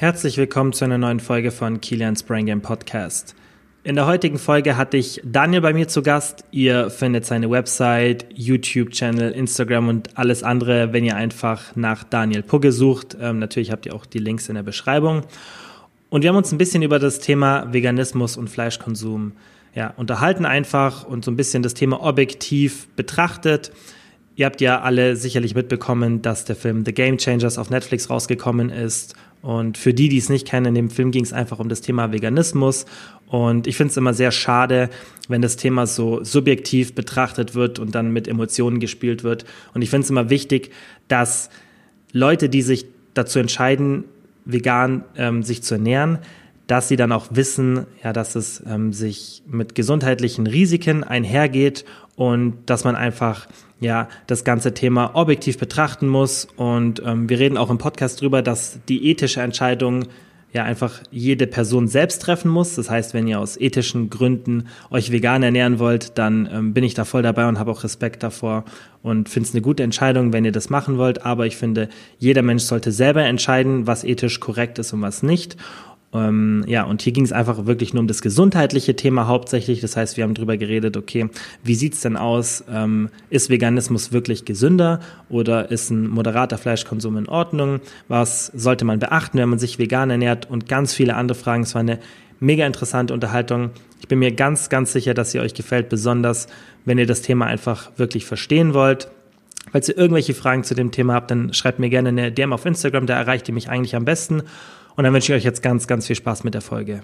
Herzlich willkommen zu einer neuen Folge von Kilian's Brain Game Podcast. In der heutigen Folge hatte ich Daniel bei mir zu Gast. Ihr findet seine Website, YouTube-Channel, Instagram und alles andere, wenn ihr einfach nach Daniel Pugge sucht. Ähm, natürlich habt ihr auch die Links in der Beschreibung. Und wir haben uns ein bisschen über das Thema Veganismus und Fleischkonsum ja, unterhalten einfach und so ein bisschen das Thema objektiv betrachtet. Ihr habt ja alle sicherlich mitbekommen, dass der Film The Game Changers auf Netflix rausgekommen ist und für die, die es nicht kennen, in dem Film ging es einfach um das Thema Veganismus. Und ich finde es immer sehr schade, wenn das Thema so subjektiv betrachtet wird und dann mit Emotionen gespielt wird. Und ich finde es immer wichtig, dass Leute, die sich dazu entscheiden, vegan ähm, sich zu ernähren, dass sie dann auch wissen, ja, dass es ähm, sich mit gesundheitlichen Risiken einhergeht und dass man einfach ja das ganze Thema objektiv betrachten muss. Und ähm, wir reden auch im Podcast drüber, dass die ethische Entscheidung ja einfach jede Person selbst treffen muss. Das heißt, wenn ihr aus ethischen Gründen euch vegan ernähren wollt, dann ähm, bin ich da voll dabei und habe auch Respekt davor und finde es eine gute Entscheidung, wenn ihr das machen wollt. Aber ich finde, jeder Mensch sollte selber entscheiden, was ethisch korrekt ist und was nicht. Ähm, ja, und hier ging es einfach wirklich nur um das gesundheitliche Thema hauptsächlich. Das heißt, wir haben drüber geredet, okay, wie sieht's denn aus? Ähm, ist Veganismus wirklich gesünder oder ist ein moderater Fleischkonsum in Ordnung? Was sollte man beachten, wenn man sich vegan ernährt? Und ganz viele andere Fragen. Es war eine mega interessante Unterhaltung. Ich bin mir ganz, ganz sicher, dass sie euch gefällt, besonders wenn ihr das Thema einfach wirklich verstehen wollt. Falls ihr irgendwelche Fragen zu dem Thema habt, dann schreibt mir gerne eine DM auf Instagram, da erreicht ihr mich eigentlich am besten. Und dann wünsche ich euch jetzt ganz, ganz viel Spaß mit der Folge.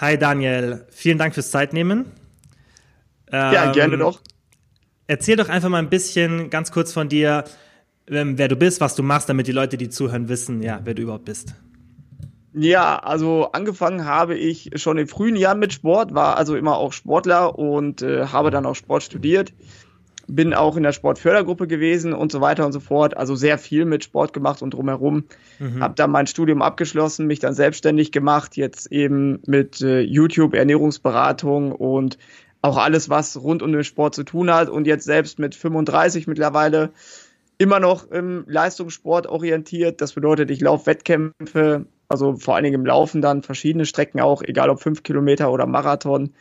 Hi Daniel, vielen Dank fürs Zeitnehmen. Ähm, ja, gerne doch. Erzähl doch einfach mal ein bisschen ganz kurz von dir, ähm, wer du bist, was du machst, damit die Leute, die zuhören, wissen, ja, wer du überhaupt bist. Ja, also angefangen habe ich schon in frühen Jahren mit Sport, war also immer auch Sportler und äh, habe dann auch Sport studiert. Bin auch in der Sportfördergruppe gewesen und so weiter und so fort. Also sehr viel mit Sport gemacht und drumherum. Mhm. Habe dann mein Studium abgeschlossen, mich dann selbstständig gemacht, jetzt eben mit äh, YouTube, Ernährungsberatung und auch alles, was rund um den Sport zu tun hat. Und jetzt selbst mit 35 mittlerweile immer noch im Leistungssport orientiert. Das bedeutet, ich laufe Wettkämpfe, also vor allen Dingen im Laufen dann verschiedene Strecken auch, egal ob fünf Kilometer oder Marathon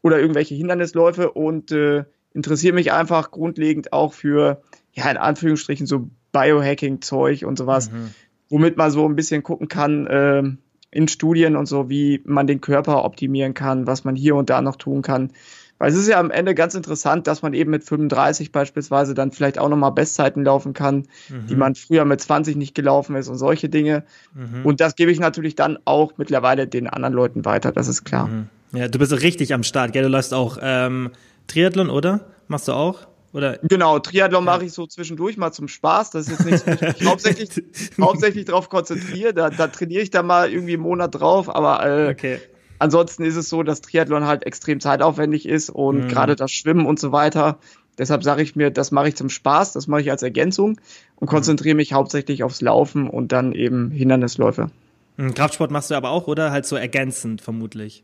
oder irgendwelche Hindernisläufe und äh, interessiere mich einfach grundlegend auch für, ja, in Anführungsstrichen so Biohacking-Zeug und sowas, mhm. womit man so ein bisschen gucken kann, äh, in Studien und so, wie man den Körper optimieren kann, was man hier und da noch tun kann. Weil es ist ja am Ende ganz interessant, dass man eben mit 35 beispielsweise dann vielleicht auch nochmal Bestzeiten laufen kann, mhm. die man früher mit 20 nicht gelaufen ist und solche Dinge. Mhm. Und das gebe ich natürlich dann auch mittlerweile den anderen Leuten weiter, das ist klar. Mhm. Ja, du bist richtig am Start, gell? Du läufst auch ähm, Triathlon, oder? Machst du auch? Oder? Genau, Triathlon ja. mache ich so zwischendurch mal zum Spaß. Das ist jetzt nichts, ich hauptsächlich, hauptsächlich drauf konzentriere. Da, da trainiere ich da mal irgendwie einen Monat drauf, aber äh, okay. Ansonsten ist es so, dass Triathlon halt extrem zeitaufwendig ist und mhm. gerade das Schwimmen und so weiter. Deshalb sage ich mir, das mache ich zum Spaß, das mache ich als Ergänzung und mhm. konzentriere mich hauptsächlich aufs Laufen und dann eben Hindernisläufe. Mhm, Kraftsport machst du aber auch, oder? Halt so ergänzend vermutlich.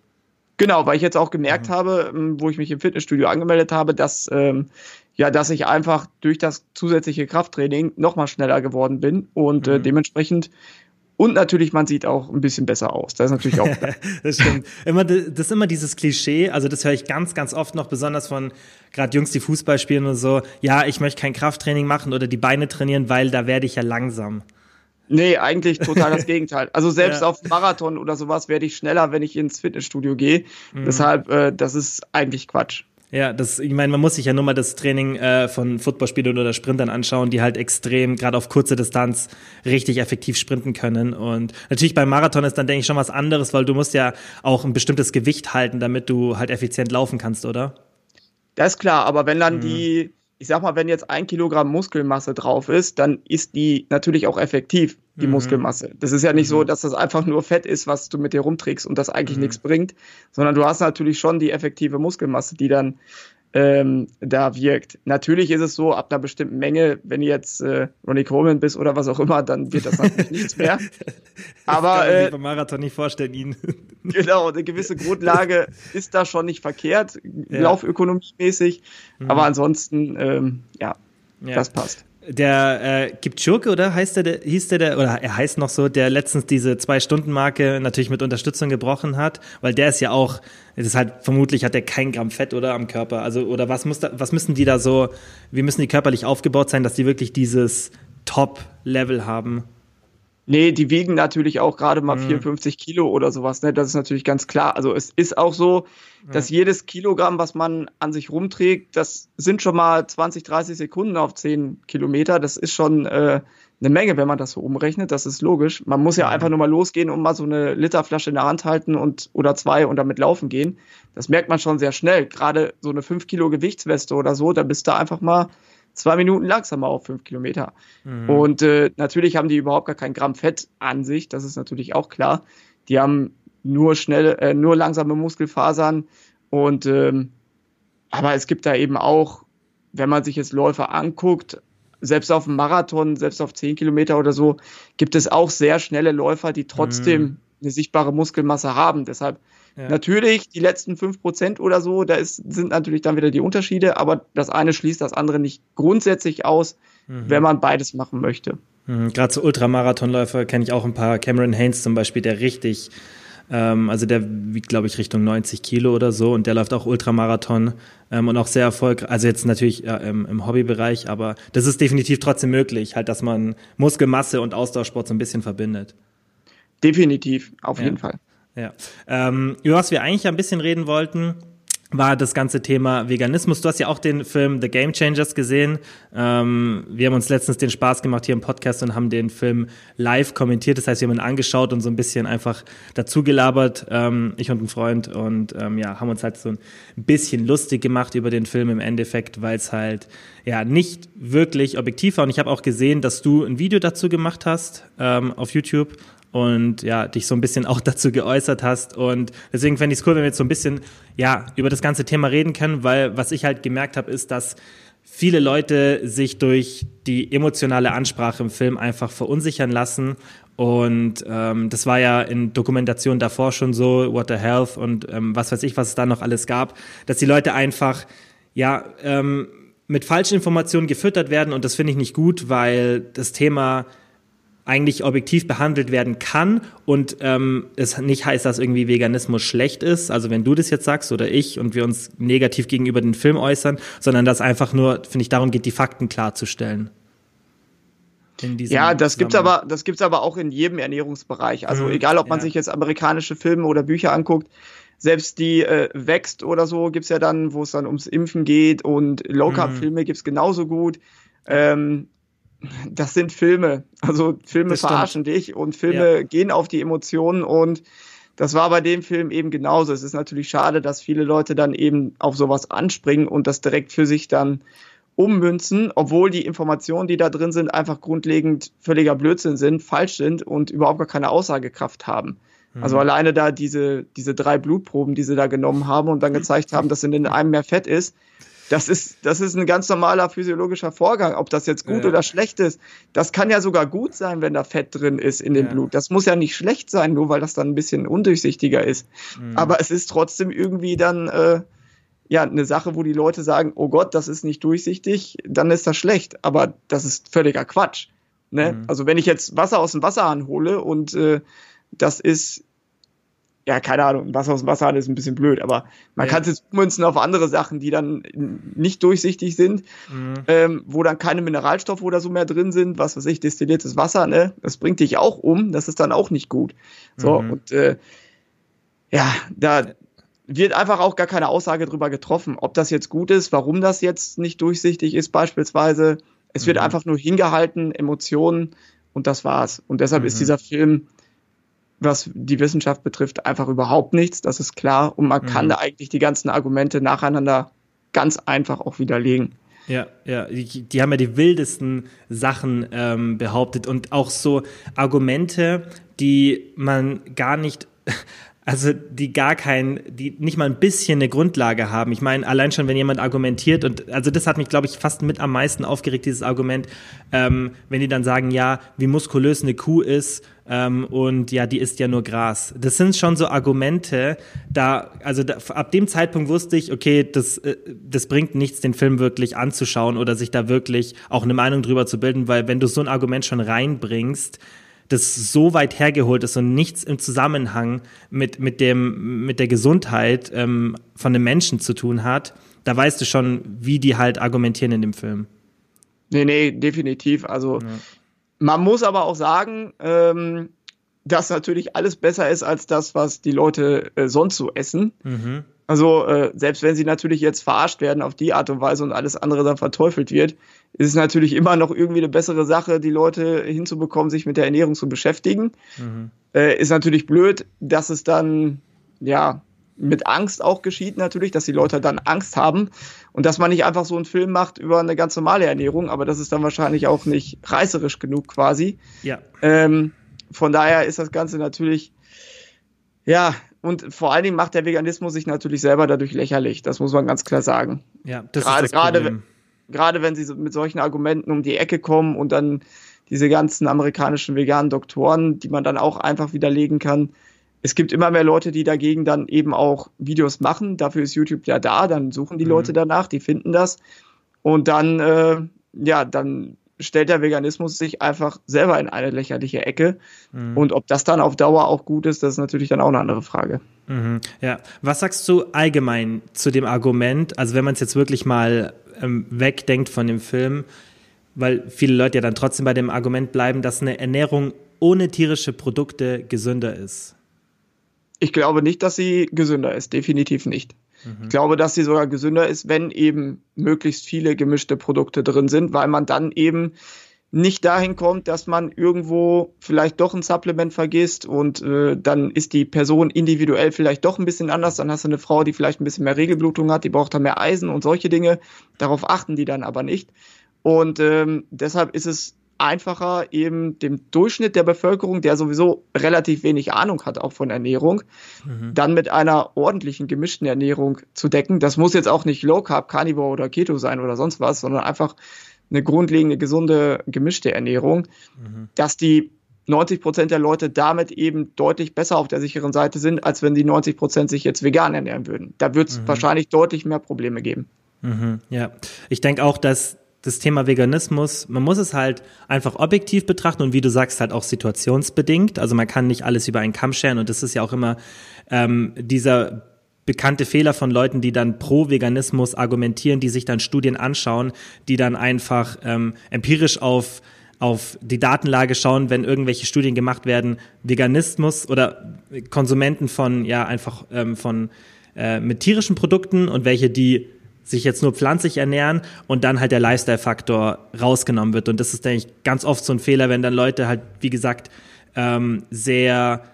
Genau, weil ich jetzt auch gemerkt mhm. habe, ähm, wo ich mich im Fitnessstudio angemeldet habe, dass ähm, ja, dass ich einfach durch das zusätzliche Krafttraining noch mal schneller geworden bin und äh, mhm. dementsprechend und natürlich, man sieht auch ein bisschen besser aus. Das ist natürlich auch. das stimmt. Immer, das ist immer dieses Klischee, also das höre ich ganz, ganz oft noch, besonders von gerade Jungs, die Fußball spielen und so. Ja, ich möchte kein Krafttraining machen oder die Beine trainieren, weil da werde ich ja langsam. Nee, eigentlich total das Gegenteil. Also selbst ja. auf Marathon oder sowas werde ich schneller, wenn ich ins Fitnessstudio gehe. Mhm. Deshalb, äh, das ist eigentlich Quatsch. Ja, das, ich meine, man muss sich ja nur mal das Training äh, von Footballspielern oder Sprintern anschauen, die halt extrem, gerade auf kurze Distanz, richtig effektiv sprinten können. Und natürlich beim Marathon ist dann, denke ich, schon was anderes, weil du musst ja auch ein bestimmtes Gewicht halten, damit du halt effizient laufen kannst, oder? Das ist klar, aber wenn dann mhm. die ich sag mal, wenn jetzt ein Kilogramm Muskelmasse drauf ist, dann ist die natürlich auch effektiv, die mhm. Muskelmasse. Das ist ja nicht mhm. so, dass das einfach nur Fett ist, was du mit dir rumträgst und das eigentlich mhm. nichts bringt, sondern du hast natürlich schon die effektive Muskelmasse, die dann ähm, da wirkt. Natürlich ist es so, ab einer bestimmten Menge, wenn du jetzt äh, Ronnie Coleman bist oder was auch immer, dann wird das natürlich nichts mehr. Aber kann man sich äh, Marathon nicht vorstellen, ihn. genau, eine gewisse Grundlage ist da schon nicht verkehrt, Ja. laufökonomiemäßig. Mhm. Aber ansonsten, ähm, ja, Ja. das passt. Der äh, Kipchoge, oder heißt der, der, hieß der, der, oder er heißt noch so, der letztens diese Zwei-Stunden-Marke natürlich mit Unterstützung gebrochen hat, weil der ist ja auch, das ist halt, vermutlich hat der kein Gramm Fett, oder, am Körper. Also, oder was muss da, was müssen die da so, wie müssen die körperlich aufgebaut sein, dass die wirklich dieses Top-Level haben? Nee, die wiegen natürlich auch gerade mal Mhm. 54 Kilo oder sowas. Ne? Das ist natürlich ganz klar. Also es ist auch so, dass jedes Kilogramm, was man an sich rumträgt, das sind schon mal 20, 30 Sekunden auf 10 Kilometer. Das ist schon äh, eine Menge, wenn man das so umrechnet. Das ist logisch. Man muss ja einfach nur mal losgehen und mal so eine Literflasche in der Hand halten und oder zwei und damit laufen gehen. Das merkt man schon sehr schnell. Gerade so eine 5 Kilo Gewichtsweste oder so, da bist du einfach mal zwei Minuten langsamer auf 5 Kilometer. Mhm. Und äh, natürlich haben die überhaupt gar kein Gramm Fett an sich, das ist natürlich auch klar. Die haben nur schnelle, äh, nur langsame Muskelfasern und ähm, aber es gibt da eben auch, wenn man sich jetzt Läufer anguckt, selbst auf dem Marathon, selbst auf 10 Kilometer oder so, gibt es auch sehr schnelle Läufer, die trotzdem Mhm. eine sichtbare Muskelmasse haben. Deshalb Ja. natürlich die letzten 5% oder so, da ist, sind natürlich dann wieder die Unterschiede, aber das eine schließt das andere nicht grundsätzlich aus, wenn man beides machen möchte. Mhm, Gerade so Ultramarathonläufer kenne ich auch ein paar. Cameron Haynes zum Beispiel, der richtig, ähm, also der wiegt, glaube ich, Richtung 90 Kilo oder so und der läuft auch Ultramarathon ähm, und auch sehr erfolgreich. Also jetzt natürlich ja, im, im Hobbybereich, aber das ist definitiv trotzdem möglich, halt, dass man Muskelmasse und Ausdauersport so ein bisschen verbindet. Definitiv, auf Ja. jeden Fall. Ja. Ähm, über was wir eigentlich ein bisschen reden wollten, war das ganze Thema Veganismus. Du hast ja auch den Film The Game Changers gesehen. Ähm, wir haben uns letztens den Spaß gemacht hier im Podcast und haben den Film live kommentiert. Das heißt, wir haben ihn angeschaut und so ein bisschen einfach dazu gelabert, ähm, ich und ein Freund. Und ähm, ja, haben uns halt so ein bisschen lustig gemacht über den Film im Endeffekt, weil es halt ja nicht wirklich objektiv war. Und ich habe auch gesehen, dass du ein Video dazu gemacht hast ähm, auf YouTube und ja, dich so ein bisschen auch dazu geäußert hast. Und deswegen fände ich es cool, wenn wir jetzt so ein bisschen ja, über das ganze Thema reden können, weil was ich halt gemerkt habe, ist, dass viele Leute sich durch die emotionale Ansprache im Film einfach verunsichern lassen. Und ähm, das war ja in Dokumentationen davor schon so, What the Health und ähm, was weiß ich, was es da noch alles gab, dass die Leute einfach ja ähm, mit falschen Informationen gefüttert werden und das finde ich nicht gut, weil das Thema eigentlich objektiv behandelt werden kann und ähm, es nicht heißt, dass irgendwie Veganismus schlecht ist, also wenn du das jetzt sagst oder ich und wir uns negativ gegenüber den Film äußern, sondern dass einfach nur, finde ich, darum geht, die Fakten klarzustellen. Ja, das gibt's aber, das gibt's aber auch in jedem Ernährungsbereich. Also Mhm, egal, ob man ja. sich jetzt amerikanische Filme oder Bücher anguckt, selbst die äh, Wächst oder so gibt's ja dann, wo es dann ums Impfen geht und Low-Carb-Filme gibt's genauso gut. Ähm, das sind Filme. Also Filme Das stimmt. verarschen dich und Filme gehen auf die Emotionen und das war bei dem Film eben genauso. Es ist natürlich schade, dass viele Leute dann eben auf sowas anspringen und das direkt für sich dann ummünzen, obwohl die Informationen, die da drin sind, einfach grundlegend völliger Blödsinn sind, falsch sind und überhaupt gar keine Aussagekraft haben. Also alleine da diese, diese drei Blutproben, die sie da genommen haben und dann gezeigt haben, dass in einem mehr Fett ist, das ist, das ist ein ganz normaler physiologischer Vorgang. Ob das jetzt gut Ja. oder schlecht ist, das kann ja sogar gut sein, wenn da Fett drin ist in dem Ja. Blut. Das muss ja nicht schlecht sein, nur weil das dann ein bisschen undurchsichtiger ist. Mhm. Aber es ist trotzdem irgendwie dann äh, ja eine Sache, wo die Leute sagen, oh Gott, das ist nicht durchsichtig, dann ist das schlecht. Aber das ist völliger Quatsch. Ne? Mhm. Also wenn ich jetzt Wasser aus dem Wasserhahn hole und äh, das ist ja, keine Ahnung, Wasser aus dem Wasserhahn ist ein bisschen blöd, aber man Ja. kann es jetzt ummünzen auf andere Sachen, die dann nicht durchsichtig sind, Mhm. ähm, wo dann keine Mineralstoffe oder so mehr drin sind, was weiß ich, destilliertes Wasser, ne? Das bringt dich auch um, das ist dann auch nicht gut. So, Mhm. und äh, ja, da wird einfach auch gar keine Aussage drüber getroffen, ob das jetzt gut ist, warum das jetzt nicht durchsichtig ist, beispielsweise. Es wird Mhm. einfach nur hingehalten, Emotionen und das war's. Und deshalb ist Mhm. dieser Film, was die Wissenschaft betrifft, einfach überhaupt nichts, das ist klar. Und man kann Mhm. da eigentlich die ganzen Argumente nacheinander ganz einfach auch widerlegen. Ja, ja, die, die haben ja die wildesten Sachen ähm, behauptet und auch so Argumente, die man gar nicht, also die gar kein, die nicht mal ein bisschen eine Grundlage haben. Ich meine, allein schon, wenn jemand argumentiert und also das hat mich, glaube ich, fast mit am meisten aufgeregt, dieses Argument, ähm, wenn die dann sagen, ja, wie muskulös eine Kuh ist ähm, und ja, die isst ja nur Gras. Das sind schon so Argumente, da, also da, ab dem Zeitpunkt wusste ich, okay, das, äh, das bringt nichts, den Film wirklich anzuschauen oder sich da wirklich auch eine Meinung drüber zu bilden, weil wenn du so ein Argument schon reinbringst, das so weit hergeholt ist und nichts im Zusammenhang mit, mit, dem, mit der Gesundheit ähm, von einem Menschen zu tun hat, da weißt du schon, wie die halt argumentieren in dem Film. Nee, nee, definitiv. Also ja. man muss aber auch sagen, ähm, dass natürlich alles besser ist als das, was die Leute äh, sonst so essen. Mhm. Also äh, selbst wenn sie natürlich jetzt verarscht werden auf die Art und Weise und alles andere dann verteufelt wird, ist es natürlich immer noch irgendwie eine bessere Sache, die Leute hinzubekommen, sich mit der Ernährung zu beschäftigen. Mhm. Äh, ist natürlich blöd, dass es dann ja mit Angst auch geschieht natürlich, dass die Leute dann Angst haben und dass man nicht einfach so einen Film macht über eine ganz normale Ernährung, aber das ist dann wahrscheinlich auch nicht reißerisch genug quasi. Ja. Ähm, von daher ist das Ganze natürlich ja und vor allen Dingen macht der Veganismus sich natürlich selber dadurch lächerlich. Das muss man ganz klar sagen. Ja, das gerade, ist das gerade, gerade wenn sie mit solchen Argumenten um die Ecke kommen und dann diese ganzen amerikanischen veganen Doktoren, die man dann auch einfach widerlegen kann. Es gibt immer mehr Leute, die dagegen dann eben auch Videos machen. Dafür ist YouTube ja da. Dann suchen die mhm. Leute danach, die finden das. Und dann, äh, ja, dann stellt der Veganismus sich einfach selber in eine lächerliche Ecke. Mhm. Und ob das dann auf Dauer auch gut ist, das ist natürlich dann auch eine andere Frage. Mhm. Ja, was sagst du allgemein zu dem Argument? Also wenn man es jetzt wirklich mal ähm, wegdenkt von dem Film, weil viele Leute ja dann trotzdem bei dem Argument bleiben, dass eine Ernährung ohne tierische Produkte gesünder ist. Ich glaube nicht, dass sie gesünder ist, definitiv nicht. Mhm. Ich glaube, dass sie sogar gesünder ist, wenn eben möglichst viele gemischte Produkte drin sind, weil man dann eben nicht dahin kommt, dass man irgendwo vielleicht doch ein Supplement vergisst und äh, dann ist die Person individuell vielleicht doch ein bisschen anders. Dann hast du eine Frau, die vielleicht ein bisschen mehr Regelblutung hat, die braucht dann mehr Eisen und solche Dinge. Darauf achten die dann aber nicht. Und ähm, deshalb ist es einfacher, eben dem Durchschnitt der Bevölkerung, der sowieso relativ wenig Ahnung hat, auch von Ernährung, mhm. dann mit einer ordentlichen gemischten Ernährung zu decken. Das muss jetzt auch nicht Low Carb, Carnivore oder Keto sein oder sonst was, sondern einfach eine grundlegende, gesunde, gemischte Ernährung, mhm. dass die 90 Prozent der Leute damit eben deutlich besser auf der sicheren Seite sind, als wenn die 90 Prozent sich jetzt vegan ernähren würden. Da wird es mhm. wahrscheinlich deutlich mehr Probleme geben. Mhm, ja, ich denke auch, dass das Thema Veganismus, man muss es halt einfach objektiv betrachten und wie du sagst, halt auch situationsbedingt. Also man kann nicht alles über einen Kamm scheren und das ist ja auch immer ähm, dieser bekannte Fehler von Leuten, die dann pro Veganismus argumentieren, die sich dann Studien anschauen, die dann einfach ähm, empirisch auf auf die Datenlage schauen, wenn irgendwelche Studien gemacht werden, Veganismus oder Konsumenten von ja einfach ähm, von äh, mit tierischen Produkten und welche die sich jetzt nur pflanzlich ernähren und dann halt der Lifestyle-Faktor rausgenommen wird. Und das ist, denke ich, ganz oft so ein Fehler, wenn dann Leute halt, wie gesagt, ähm, sehr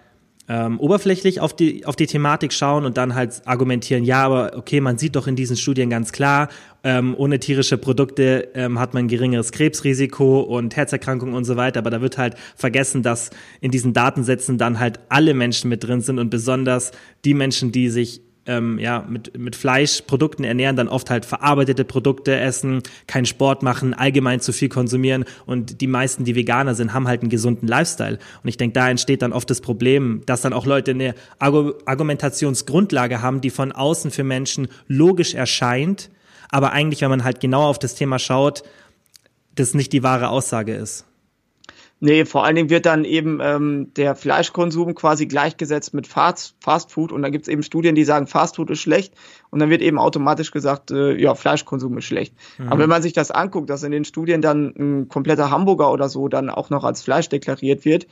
ähm, oberflächlich auf die, auf die Thematik schauen und dann halt argumentieren, ja, aber okay, man sieht doch in diesen Studien ganz klar, ähm, ohne tierische Produkte ähm, hat man geringeres Krebsrisiko und Herzerkrankungen und so weiter, aber da wird halt vergessen, dass in diesen Datensätzen dann halt alle Menschen mit drin sind und besonders die Menschen, die sich ähm, ja, mit, mit Fleischprodukten ernähren, dann oft halt verarbeitete Produkte essen, keinen Sport machen, allgemein zu viel konsumieren und die meisten, die Veganer sind, haben halt einen gesunden Lifestyle. Und ich denke, da entsteht dann oft das Problem, dass dann auch Leute eine Argumentationsgrundlage haben, die von außen für Menschen logisch erscheint, aber eigentlich, wenn man halt genau auf das Thema schaut, das nicht die wahre Aussage ist. Nee, vor allen Dingen wird dann eben ähm, der Fleischkonsum quasi gleichgesetzt mit Fast, Fast Food und dann gibt es eben Studien, die sagen, Fast Food ist schlecht und dann wird eben automatisch gesagt, äh, ja, Fleischkonsum ist schlecht. Mhm. Aber wenn man sich das anguckt, dass in den Studien dann ein kompletter Hamburger oder so dann auch noch als Fleisch deklariert wird,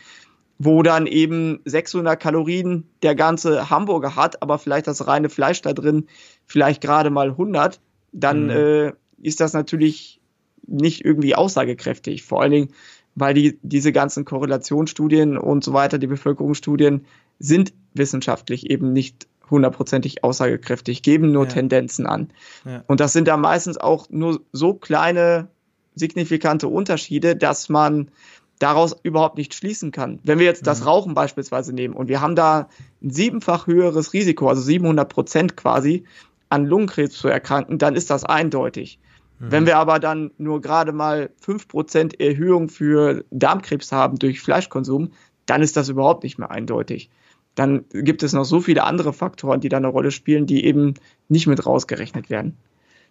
wo dann eben 600 Kalorien der ganze Hamburger hat, aber vielleicht das reine Fleisch da drin vielleicht gerade mal 100, dann mhm. äh, ist das natürlich nicht irgendwie aussagekräftig. Vor allen Dingen, weil die, diese ganzen Korrelationsstudien und so weiter, die Bevölkerungsstudien, sind wissenschaftlich eben nicht hundertprozentig aussagekräftig, geben nur ja. Tendenzen an. Ja. Und das sind da meistens auch nur so kleine, signifikante Unterschiede, dass man daraus überhaupt nicht schließen kann. Wenn wir jetzt das mhm. Rauchen beispielsweise nehmen und wir haben da ein siebenfach höheres Risiko, also 700 Prozent quasi, an Lungenkrebs zu erkranken, dann ist das eindeutig. Mhm. Wenn wir aber dann nur gerade mal fünf Prozent Erhöhung für Darmkrebs haben durch Fleischkonsum, dann ist das überhaupt nicht mehr eindeutig. Dann gibt es noch so viele andere Faktoren, die da eine Rolle spielen, die eben nicht mit rausgerechnet werden.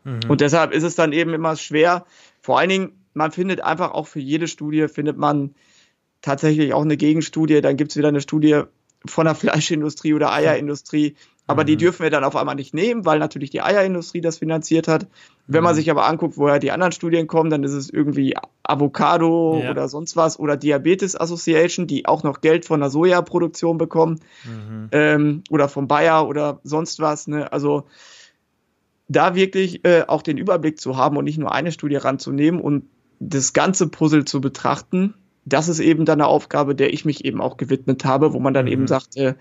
Mhm. Und deshalb ist es dann eben immer schwer. Vor allen Dingen, man findet einfach auch für jede Studie, findet man tatsächlich auch eine Gegenstudie. Dann gibt es wieder eine Studie von der Fleischindustrie oder Eierindustrie. Aber mhm. die dürfen wir dann auf einmal nicht nehmen, weil natürlich die Eierindustrie das finanziert hat. Wenn man mhm. sich aber anguckt, woher die anderen Studien kommen, dann ist es irgendwie Avocado ja. oder sonst was oder Diabetes Association, die auch noch Geld von der Sojaproduktion bekommen mhm. ähm, oder vom Bayer oder sonst was. Ne? Also da wirklich äh, auch den Überblick zu haben und nicht nur eine Studie ranzunehmen und das ganze Puzzle zu betrachten, das ist eben dann eine Aufgabe, der ich mich eben auch gewidmet habe, wo man dann mhm. eben sagt, äh,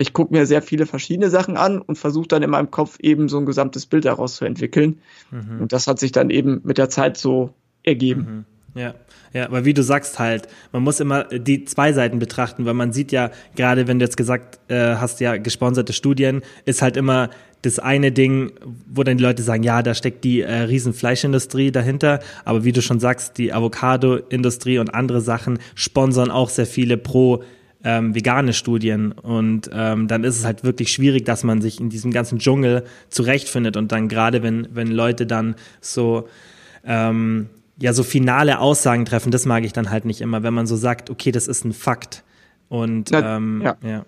ich gucke mir sehr viele verschiedene Sachen an und versuche dann in meinem Kopf eben so ein gesamtes Bild daraus zu entwickeln. Mhm. Und das hat sich dann eben mit der Zeit so ergeben. Mhm. Ja, ja, aber wie du sagst halt, man muss immer die zwei Seiten betrachten, weil man sieht ja, gerade wenn du jetzt gesagt äh, hast, ja, gesponserte Studien, ist halt immer das eine Ding, wo dann die Leute sagen, ja, da steckt die äh, Riesenfleischindustrie dahinter, aber wie du schon sagst, die Avocado-Industrie und andere Sachen sponsern auch sehr viele pro ähm, vegane Studien und ähm, dann ist es halt wirklich schwierig, dass man sich in diesem ganzen Dschungel zurechtfindet und dann gerade wenn wenn Leute dann so ähm, ja so finale Aussagen treffen, das mag ich dann halt nicht immer, wenn man so sagt, okay, das ist ein Fakt und Na, ähm, ja. ja.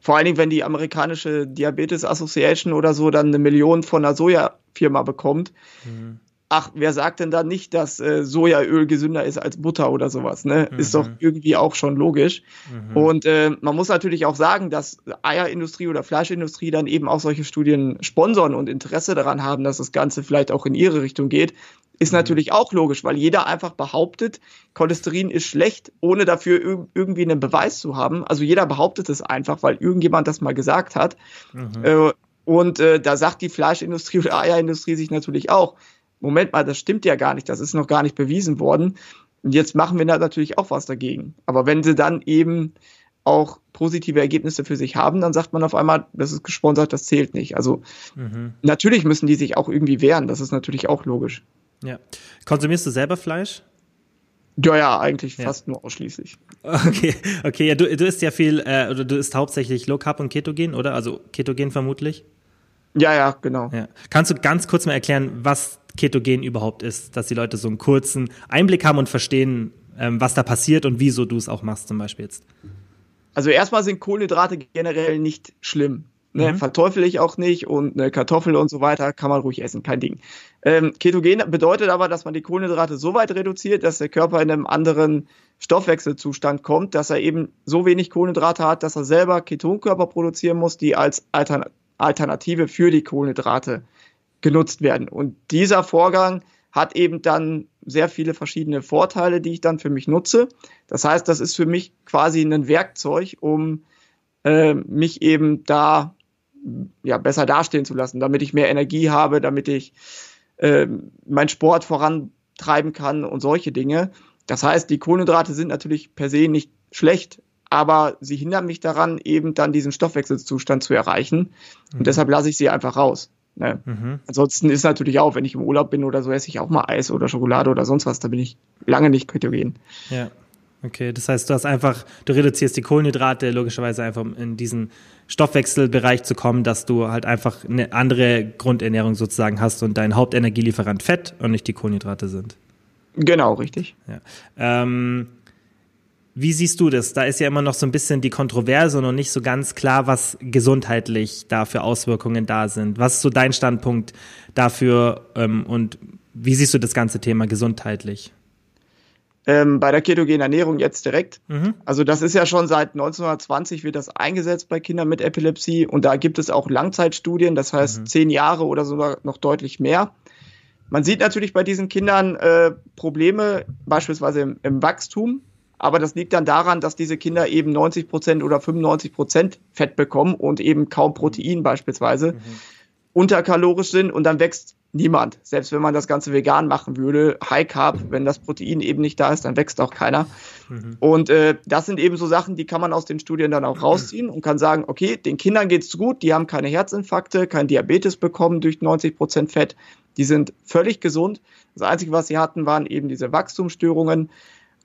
Vor allen Dingen, wenn die amerikanische Diabetes Association oder so dann eine Million von einer Sojafirma bekommt, mhm ach, wer sagt denn da nicht, dass äh, Sojaöl gesünder ist als Butter oder sowas? Ne? Mhm. Ist doch irgendwie auch schon logisch. Mhm. Und äh, man muss natürlich auch sagen, dass Eierindustrie oder Fleischindustrie dann eben auch solche Studien sponsern und Interesse daran haben, dass das Ganze vielleicht auch in ihre Richtung geht, ist mhm. natürlich auch logisch, weil jeder einfach behauptet, Cholesterin ist schlecht, ohne dafür irgendwie einen Beweis zu haben. Also jeder behauptet es einfach, weil irgendjemand das mal gesagt hat. Mhm. Äh, und äh, da sagt die Fleischindustrie oder Eierindustrie sich natürlich auch, Moment mal, das stimmt ja gar nicht, das ist noch gar nicht bewiesen worden. Und jetzt machen wir da natürlich auch was dagegen. Aber wenn sie dann eben auch positive Ergebnisse für sich haben, dann sagt man auf einmal, das ist gesponsert, das zählt nicht. Also mhm. natürlich müssen die sich auch irgendwie wehren, das ist natürlich auch logisch. Ja. Konsumierst du selber Fleisch? Ja, ja, eigentlich ja. fast nur ausschließlich. Okay, okay, ja, du, du isst ja viel, äh, oder du isst hauptsächlich Low Carb und Ketogen, oder? Also Ketogen vermutlich? Ja, ja, genau. Ja. Kannst du ganz kurz mal erklären, was Ketogen überhaupt ist, dass die Leute so einen kurzen Einblick haben und verstehen, ähm, was da passiert und wieso du es auch machst zum Beispiel jetzt? Also erstmal sind Kohlenhydrate generell nicht schlimm. Ne, mhm. Verteufel ich auch nicht und eine Kartoffel und so weiter kann man ruhig essen, kein Ding. Ähm, Ketogen bedeutet aber, dass man die Kohlenhydrate so weit reduziert, dass der Körper in einem anderen Stoffwechselzustand kommt, dass er eben so wenig Kohlenhydrate hat, dass er selber Ketonkörper produzieren muss, die als Altern Alternative für die Kohlenhydrate genutzt werden. Und dieser Vorgang hat eben dann sehr viele verschiedene Vorteile, die ich dann für mich nutze. Das heißt, das ist für mich quasi ein Werkzeug, um äh, mich eben da ja, besser dastehen zu lassen, damit ich mehr Energie habe, damit ich äh, meinen Sport vorantreiben kann und solche Dinge. Das heißt, die Kohlenhydrate sind natürlich per se nicht schlecht, aber sie hindern mich daran, eben dann diesen Stoffwechselzustand zu erreichen. Und mhm. deshalb lasse ich sie einfach raus. Ne? Mhm. Ansonsten ist natürlich auch, wenn ich im Urlaub bin oder so, esse ich auch mal Eis oder Schokolade oder sonst was. Da bin ich lange nicht ketogen. Ja. Okay, das heißt, du hast einfach, du reduzierst die Kohlenhydrate logischerweise einfach in diesen Stoffwechselbereich zu kommen, dass du halt einfach eine andere Grundernährung sozusagen hast und dein Hauptenergielieferant Fett und nicht die Kohlenhydrate sind. Genau, richtig. Ja. Ähm, wie siehst du das? Da ist ja immer noch so ein bisschen die Kontroverse und noch nicht so ganz klar, was gesundheitlich da für Auswirkungen da sind. Was ist so dein Standpunkt dafür ähm, und wie siehst du das ganze Thema gesundheitlich? Ähm, bei der ketogenen Ernährung jetzt direkt. Mhm. Also das ist ja schon seit 1920 wird das eingesetzt bei Kindern mit Epilepsie und da gibt es auch Langzeitstudien, das heißt mhm. zehn Jahre oder sogar noch deutlich mehr. Man sieht natürlich bei diesen Kindern äh, Probleme beispielsweise im, im Wachstum, aber das liegt dann daran, dass diese Kinder eben 90 Prozent oder 95 Prozent Fett bekommen und eben kaum Protein beispielsweise, mhm. unterkalorisch sind und dann wächst Niemand. Selbst wenn man das Ganze vegan machen würde, High Carb, wenn das Protein eben nicht da ist, dann wächst auch keiner. Mhm. Und äh, das sind eben so Sachen, die kann man aus den Studien dann auch rausziehen und kann sagen, okay, den Kindern geht's gut, die haben keine Herzinfarkte, kein Diabetes bekommen durch 90 Prozent Fett, die sind völlig gesund. Das Einzige, was sie hatten, waren eben diese Wachstumsstörungen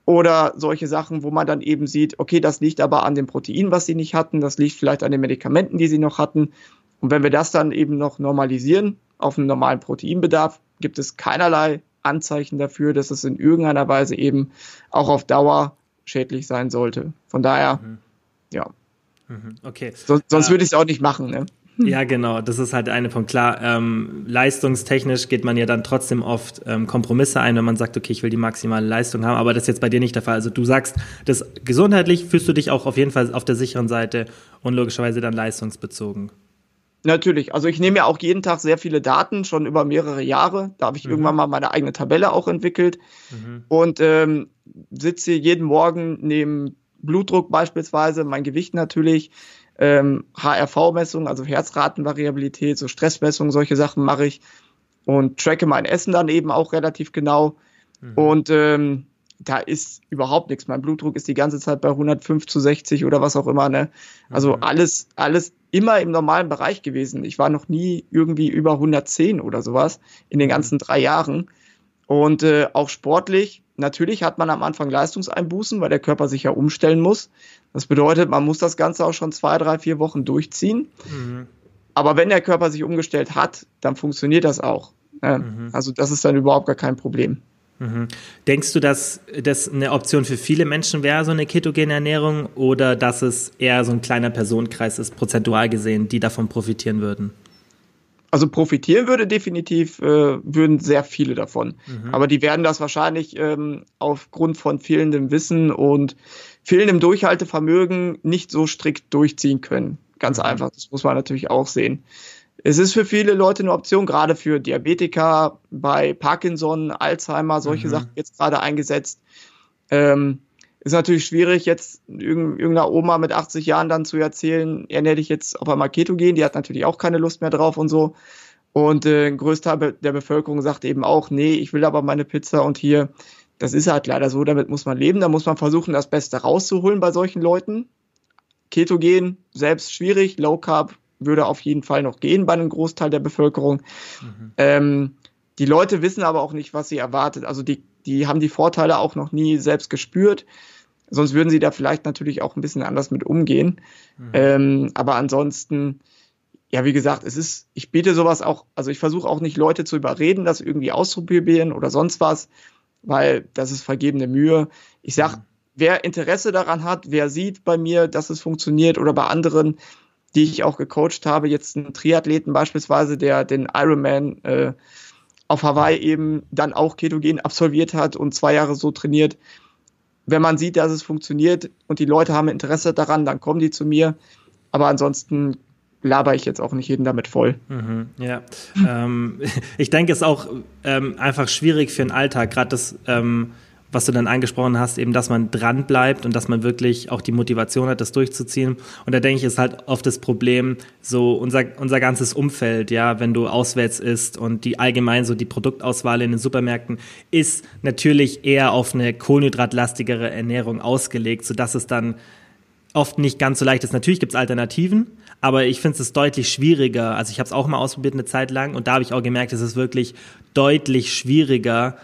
oder solche Sachen, wo man dann eben sieht, okay, das liegt aber an dem Protein, was sie nicht hatten, das liegt vielleicht an den Medikamenten, die sie noch hatten. Und wenn wir das dann eben noch normalisieren auf einen normalen Proteinbedarf, gibt es keinerlei Anzeichen dafür, dass es in irgendeiner Weise eben auch auf Dauer schädlich sein sollte. Von daher, mhm. ja. Mhm. Okay. So, sonst äh, würde ich es auch nicht machen. Ne? Ja, genau, das ist halt eine Punkt. Klar, ähm, leistungstechnisch geht man ja dann trotzdem oft ähm, Kompromisse ein, wenn man sagt, okay, ich will die maximale Leistung haben, aber das ist jetzt bei dir nicht der Fall. Also du sagst, das gesundheitlich fühlst du dich auch auf jeden Fall auf der sicheren Seite und logischerweise dann leistungsbezogen. Natürlich, also ich nehme ja auch jeden Tag sehr viele Daten, schon über mehrere Jahre. Da habe ich mhm. irgendwann mal meine eigene Tabelle auch entwickelt mhm. und ähm, sitze jeden Morgen neben Blutdruck beispielsweise, mein Gewicht natürlich, ähm, HRV-Messungen, also Herzratenvariabilität, so Stressmessungen, solche Sachen mache ich und tracke mein Essen dann eben auch relativ genau. Mhm. Und ähm, da ist überhaupt nichts. Mein Blutdruck ist die ganze Zeit bei 105 zu 60 oder was auch immer. Ne? Also mhm. alles, alles immer im normalen Bereich gewesen. Ich war noch nie irgendwie über 110 oder sowas in den mhm. ganzen drei Jahren. Und äh, auch sportlich, natürlich hat man am Anfang Leistungseinbußen, weil der Körper sich ja umstellen muss. Das bedeutet, man muss das Ganze auch schon zwei, drei, vier Wochen durchziehen. Mhm. Aber wenn der Körper sich umgestellt hat, dann funktioniert das auch. Mhm. Also das ist dann überhaupt gar kein Problem. Mhm. Denkst du, dass das eine Option für viele Menschen wäre, so eine ketogene Ernährung, oder dass es eher so ein kleiner Personenkreis ist, prozentual gesehen, die davon profitieren würden? Also profitieren würde definitiv, äh, würden sehr viele davon. Mhm. Aber die werden das wahrscheinlich ähm, aufgrund von fehlendem Wissen und fehlendem Durchhaltevermögen nicht so strikt durchziehen können. Ganz mhm. einfach, das muss man natürlich auch sehen. Es ist für viele Leute eine Option, gerade für Diabetiker, bei Parkinson, Alzheimer, solche mhm. Sachen jetzt gerade eingesetzt. Ähm, ist natürlich schwierig, jetzt irgendeiner Oma mit 80 Jahren dann zu erzählen, ernähre dich jetzt auf einmal Ketogen, die hat natürlich auch keine Lust mehr drauf und so. Und äh, ein Großteil der Bevölkerung sagt eben auch, nee, ich will aber meine Pizza und hier, das ist halt leider so, damit muss man leben, da muss man versuchen, das Beste rauszuholen bei solchen Leuten. Ketogen, selbst schwierig, Low Carb würde auf jeden Fall noch gehen bei einem Großteil der Bevölkerung. Mhm. Ähm, die Leute wissen aber auch nicht, was sie erwartet. Also die die haben die Vorteile auch noch nie selbst gespürt. Sonst würden sie da vielleicht natürlich auch ein bisschen anders mit umgehen. Mhm. Ähm, aber ansonsten, ja, wie gesagt, es ist, ich biete sowas auch, also ich versuche auch nicht Leute zu überreden, das irgendwie auszuprobieren oder sonst was, weil das ist vergebene Mühe. Ich sag, mhm. wer Interesse daran hat, wer sieht bei mir, dass es funktioniert oder bei anderen, die ich auch gecoacht habe, jetzt einen Triathleten beispielsweise, der den Ironman äh, auf Hawaii eben dann auch Ketogen absolviert hat und zwei Jahre so trainiert. Wenn man sieht, dass es funktioniert und die Leute haben Interesse daran, dann kommen die zu mir. Aber ansonsten laber ich jetzt auch nicht jeden damit voll. Mhm, ja, ähm, ich denke, es ist auch ähm, einfach schwierig für den Alltag, gerade das ähm, was du dann angesprochen hast, eben, dass man dran bleibt und dass man wirklich auch die Motivation hat, das durchzuziehen. Und da denke ich, ist halt oft das Problem, so unser, unser ganzes Umfeld, ja, wenn du auswärts isst und die allgemein so die Produktauswahl in den Supermärkten ist natürlich eher auf eine kohlenhydratlastigere Ernährung ausgelegt, sodass es dann oft nicht ganz so leicht ist. Natürlich gibt es Alternativen, aber ich finde es deutlich schwieriger. Also ich habe es auch mal ausprobiert eine Zeit lang und da habe ich auch gemerkt, es ist wirklich deutlich schwieriger,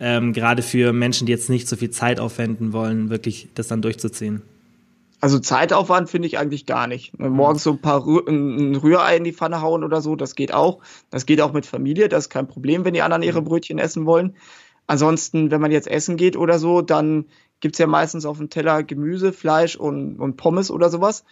ähm, gerade für Menschen, die jetzt nicht so viel Zeit aufwenden wollen, wirklich das dann durchzuziehen? Also Zeitaufwand finde ich eigentlich gar nicht. Mhm. Morgens so ein paar Rü ein Rührei in die Pfanne hauen oder so, das geht auch. Das geht auch mit Familie, das ist kein Problem, wenn die anderen ihre mhm. Brötchen essen wollen. Ansonsten, wenn man jetzt essen geht oder so, dann gibt's ja meistens auf dem Teller Gemüse, Fleisch und, und Pommes oder sowas.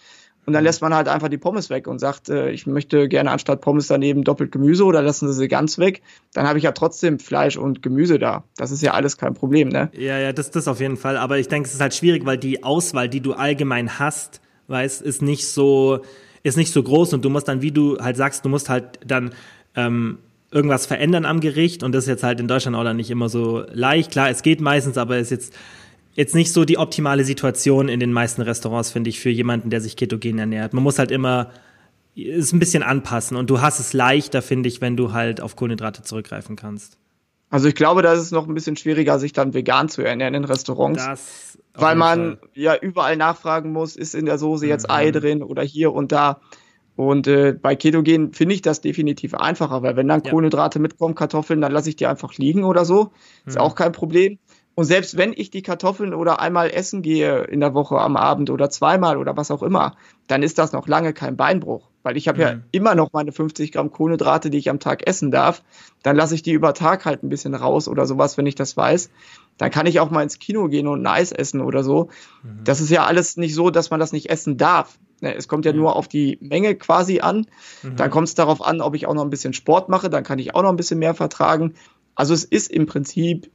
Und dann lässt man halt einfach die Pommes weg und sagt, äh, ich möchte gerne anstatt Pommes daneben doppelt Gemüse oder lassen Sie sie ganz weg. Dann habe ich ja trotzdem Fleisch und Gemüse da. Das ist ja alles kein Problem, ne? Ja, ja, das, das auf jeden Fall. Aber ich denke, es ist halt schwierig, weil die Auswahl, die du allgemein hast, weißt, ist nicht so, ist nicht so groß und du musst dann, wie du halt sagst, du musst halt dann ähm, irgendwas verändern am Gericht und das ist jetzt halt in Deutschland auch dann nicht immer so leicht. Klar, es geht meistens, aber es ist jetzt jetzt nicht so die optimale Situation in den meisten Restaurants, finde ich, für jemanden, der sich ketogen ernährt. Man muss halt immer ist ein bisschen anpassen und du hast es leichter, finde ich, wenn du halt auf Kohlenhydrate zurückgreifen kannst. Also ich glaube, da ist es noch ein bisschen schwieriger, sich dann vegan zu ernähren in Restaurants. Das weil man Fall. ja überall nachfragen muss, ist in der Soße jetzt mhm. Ei drin oder hier und da. Und äh, bei Ketogen finde ich das definitiv einfacher, weil wenn dann ja. Kohlenhydrate mitkommen, Kartoffeln, dann lasse ich die einfach liegen oder so. Ist mhm. auch kein Problem. Und selbst wenn ich die Kartoffeln oder einmal essen gehe in der Woche am Abend oder zweimal oder was auch immer, dann ist das noch lange kein Beinbruch. Weil ich habe mhm. ja immer noch meine 50 Gramm Kohlenhydrate, die ich am Tag essen darf. Dann lasse ich die über Tag halt ein bisschen raus oder sowas, wenn ich das weiß. Dann kann ich auch mal ins Kino gehen und ein Eis essen oder so. Mhm. Das ist ja alles nicht so, dass man das nicht essen darf. Ne, es kommt ja mhm. nur auf die Menge quasi an. Mhm. Dann kommt es darauf an, ob ich auch noch ein bisschen Sport mache. Dann kann ich auch noch ein bisschen mehr vertragen. Also es ist im Prinzip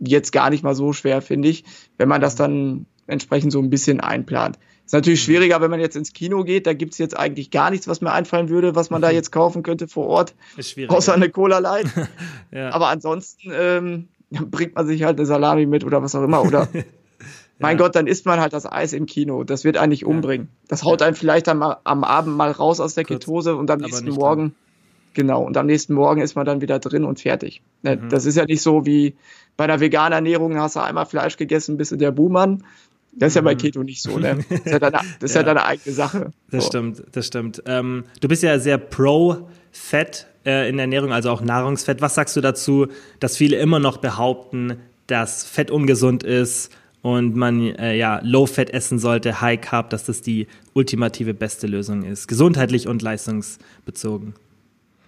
jetzt gar nicht mal so schwer, finde ich, wenn man das dann entsprechend so ein bisschen einplant. Ist natürlich mhm. schwieriger, wenn man jetzt ins Kino geht. Da gibt's jetzt eigentlich gar nichts, was mir einfallen würde, was man da jetzt kaufen könnte vor Ort. Ist schwierig. Außer eine Cola Light. ja. Aber ansonsten ähm, bringt man sich halt eine Salami mit oder was auch immer. Oder mein ja. Gott, dann isst man halt das Eis im Kino. Das wird eigentlich umbringen. Das haut einen vielleicht am, am Abend mal raus aus der Kurz, Ketose und am nächsten Morgen. Drin. Genau, und am nächsten Morgen ist man dann wieder drin und fertig. Ne, mhm. Das ist ja nicht so wie bei der veganen Ernährung, hast du einmal Fleisch gegessen, bist du der Buhmann. Das ist ja bei mhm. Keto nicht so, ne? Das ist ja deine, das ist ja. ja deine eigene Sache. Das so. stimmt, das stimmt. Ähm, du bist ja sehr pro Fett äh, in der Ernährung, also auch Nahrungsfett. Was sagst du dazu, dass viele immer noch behaupten, dass Fett ungesund ist und man äh, ja Low Fat essen sollte, High Carb, dass das die ultimative beste Lösung ist, gesundheitlich und leistungsbezogen?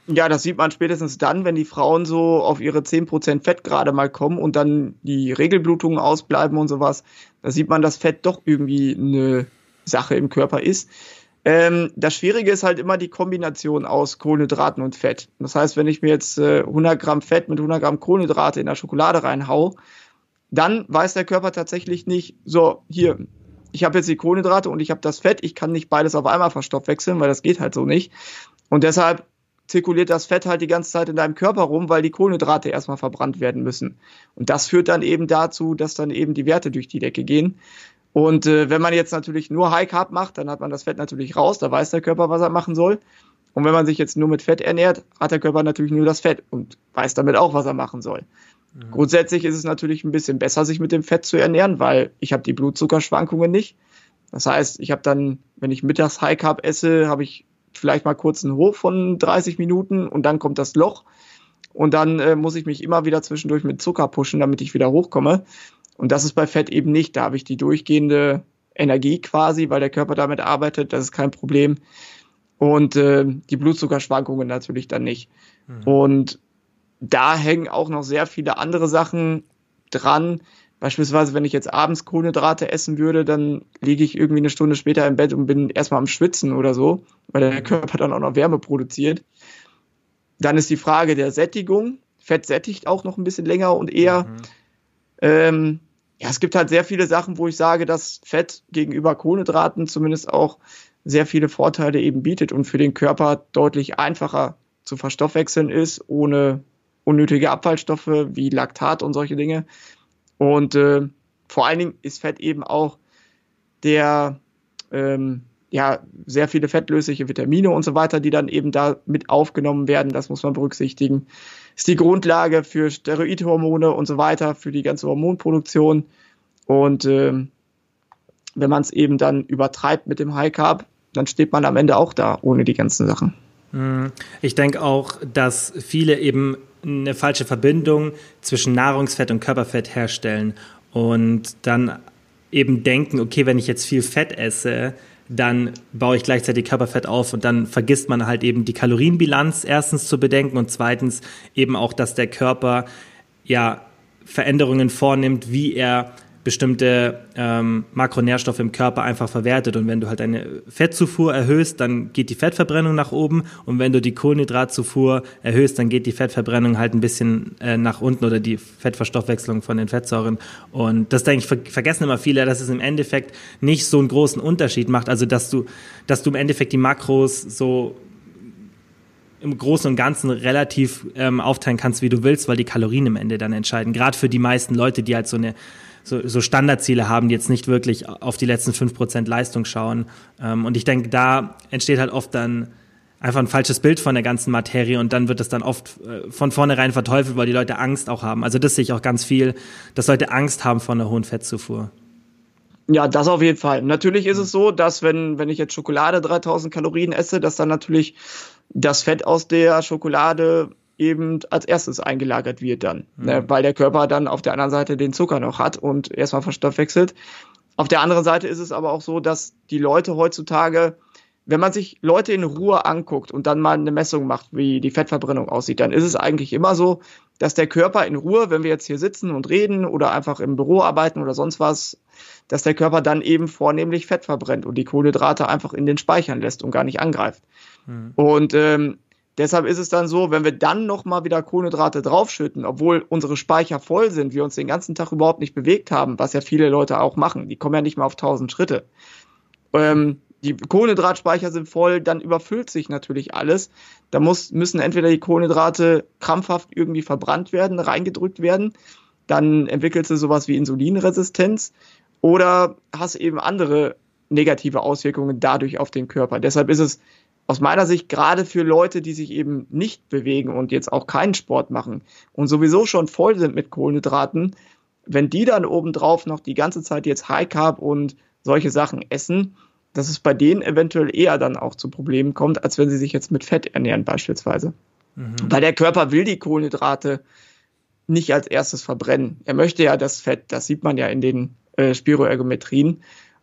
Ja, das sieht man spätestens dann, wenn die Frauen so auf ihre 10% Fett gerade mal kommen und dann die Regelblutungen ausbleiben und sowas. Da sieht man, dass Fett doch irgendwie eine Sache im Körper ist. Ähm, das Schwierige ist halt immer die Kombination aus Kohlenhydraten und Fett. Das heißt, wenn ich mir jetzt äh, 100 Gramm Fett mit 100 Gramm Kohlenhydrate in der Schokolade reinhau, dann weiß der Körper tatsächlich nicht, so, hier, ich habe jetzt die Kohlenhydrate und ich habe das Fett, ich kann nicht beides auf einmal verstoffwechseln, weil das geht halt so nicht. Und deshalb zirkuliert das Fett halt die ganze Zeit in deinem Körper rum, weil die Kohlenhydrate erstmal verbrannt werden müssen. Und das führt dann eben dazu, dass dann eben die Werte durch die Decke gehen. Und äh, wenn man jetzt natürlich nur High Carb macht, dann hat man das Fett natürlich raus, da weiß der Körper, was er machen soll. Und wenn man sich jetzt nur mit Fett ernährt, hat der Körper natürlich nur das Fett und weiß damit auch, was er machen soll. Mhm. Grundsätzlich ist es natürlich ein bisschen besser, sich mit dem Fett zu ernähren, weil ich habe die Blutzuckerschwankungen nicht. Das heißt, ich habe dann, wenn ich mittags High Carb esse, habe ich vielleicht mal kurz einen Hoch von 30 Minuten und dann kommt das Loch. Und dann äh, muss ich mich immer wieder zwischendurch mit Zucker pushen, damit ich wieder hochkomme. Und das ist bei Fett eben nicht. Da habe ich die durchgehende Energie quasi, weil der Körper damit arbeitet. Das ist kein Problem. Und äh, die Blutzuckerschwankungen natürlich dann nicht. Mhm. Und da hängen auch noch sehr viele andere Sachen dran, Beispielsweise, wenn ich jetzt abends Kohlenhydrate essen würde, dann liege ich irgendwie eine Stunde später im Bett und bin erstmal am Schwitzen oder so, weil der Körper dann auch noch Wärme produziert. Dann ist die Frage der Sättigung. Fett sättigt auch noch ein bisschen länger und eher. Mhm. Ähm, ja, es gibt halt sehr viele Sachen, wo ich sage, dass Fett gegenüber Kohlenhydraten zumindest auch sehr viele Vorteile eben bietet und für den Körper deutlich einfacher zu verstoffwechseln ist, ohne unnötige Abfallstoffe wie Laktat und solche Dinge. Und äh, vor allen Dingen ist Fett eben auch der, ähm, ja, sehr viele fettlösliche Vitamine und so weiter, die dann eben da mit aufgenommen werden. Das muss man berücksichtigen. Ist die Grundlage für Steroidhormone und so weiter, für die ganze Hormonproduktion. Und ähm, wenn man es eben dann übertreibt mit dem High Carb, dann steht man am Ende auch da ohne die ganzen Sachen. Hm. Ich denke auch, dass viele eben eine falsche Verbindung zwischen Nahrungsfett und Körperfett herstellen und dann eben denken, okay, wenn ich jetzt viel Fett esse, dann baue ich gleichzeitig Körperfett auf und dann vergisst man halt eben die Kalorienbilanz erstens zu bedenken und zweitens eben auch, dass der Körper ja Veränderungen vornimmt, wie er bestimmte ähm, Makronährstoffe im Körper einfach verwertet. Und wenn du halt eine Fettzufuhr erhöhst, dann geht die Fettverbrennung nach oben. Und wenn du die Kohlenhydratzufuhr erhöhst, dann geht die Fettverbrennung halt ein bisschen äh, nach unten oder die Fettverstoffwechslung von den Fettsäuren. Und das denke ich, ver vergessen immer viele, dass es im Endeffekt nicht so einen großen Unterschied macht. Also dass du, dass du im Endeffekt die Makros so im Großen und Ganzen relativ ähm, aufteilen kannst, wie du willst, weil die Kalorien im Ende dann entscheiden. Gerade für die meisten Leute, die halt so eine so, so Standardziele haben, die jetzt nicht wirklich auf die letzten fünf Prozent Leistung schauen. Ähm, und ich denke, da entsteht halt oft dann einfach ein falsches Bild von der ganzen Materie und dann wird es dann oft äh, von vornherein verteufelt, weil die Leute Angst auch haben. Also das sehe ich auch ganz viel, dass Leute Angst haben vor einer hohen Fettzufuhr. Ja, das auf jeden Fall. Natürlich ist es so, dass wenn, wenn ich jetzt Schokolade 3000 Kalorien esse, dass dann natürlich das Fett aus der Schokolade eben als erstes eingelagert wird dann, mhm. ne, weil der Körper dann auf der anderen Seite den Zucker noch hat und erstmal verstoffwechselt. Auf der anderen Seite ist es aber auch so, dass die Leute heutzutage, wenn man sich Leute in Ruhe anguckt und dann mal eine Messung macht, wie die Fettverbrennung aussieht, dann ist es eigentlich immer so, dass der Körper in Ruhe, wenn wir jetzt hier sitzen und reden oder einfach im Büro arbeiten oder sonst was, dass der Körper dann eben vornehmlich Fett verbrennt und die Kohlenhydrate einfach in den Speichern lässt und gar nicht angreift. Mhm. Und ähm, Deshalb ist es dann so, wenn wir dann nochmal wieder Kohlenhydrate draufschütten, obwohl unsere Speicher voll sind, wir uns den ganzen Tag überhaupt nicht bewegt haben, was ja viele Leute auch machen, die kommen ja nicht mehr auf 1000 Schritte. Ähm, die Kohlenhydratspeicher sind voll, dann überfüllt sich natürlich alles. Da muss, müssen entweder die Kohlenhydrate krampfhaft irgendwie verbrannt werden, reingedrückt werden, dann entwickelst du sowas wie Insulinresistenz oder hast eben andere negative Auswirkungen dadurch auf den Körper. Deshalb ist es aus meiner Sicht gerade für Leute, die sich eben nicht bewegen und jetzt auch keinen Sport machen und sowieso schon voll sind mit Kohlenhydraten, wenn die dann obendrauf noch die ganze Zeit jetzt High Carb und solche Sachen essen, dass es bei denen eventuell eher dann auch zu Problemen kommt, als wenn sie sich jetzt mit Fett ernähren beispielsweise. Mhm. Weil der Körper will die Kohlenhydrate nicht als erstes verbrennen. Er möchte ja das Fett, das sieht man ja in den äh, Spiroergometrien.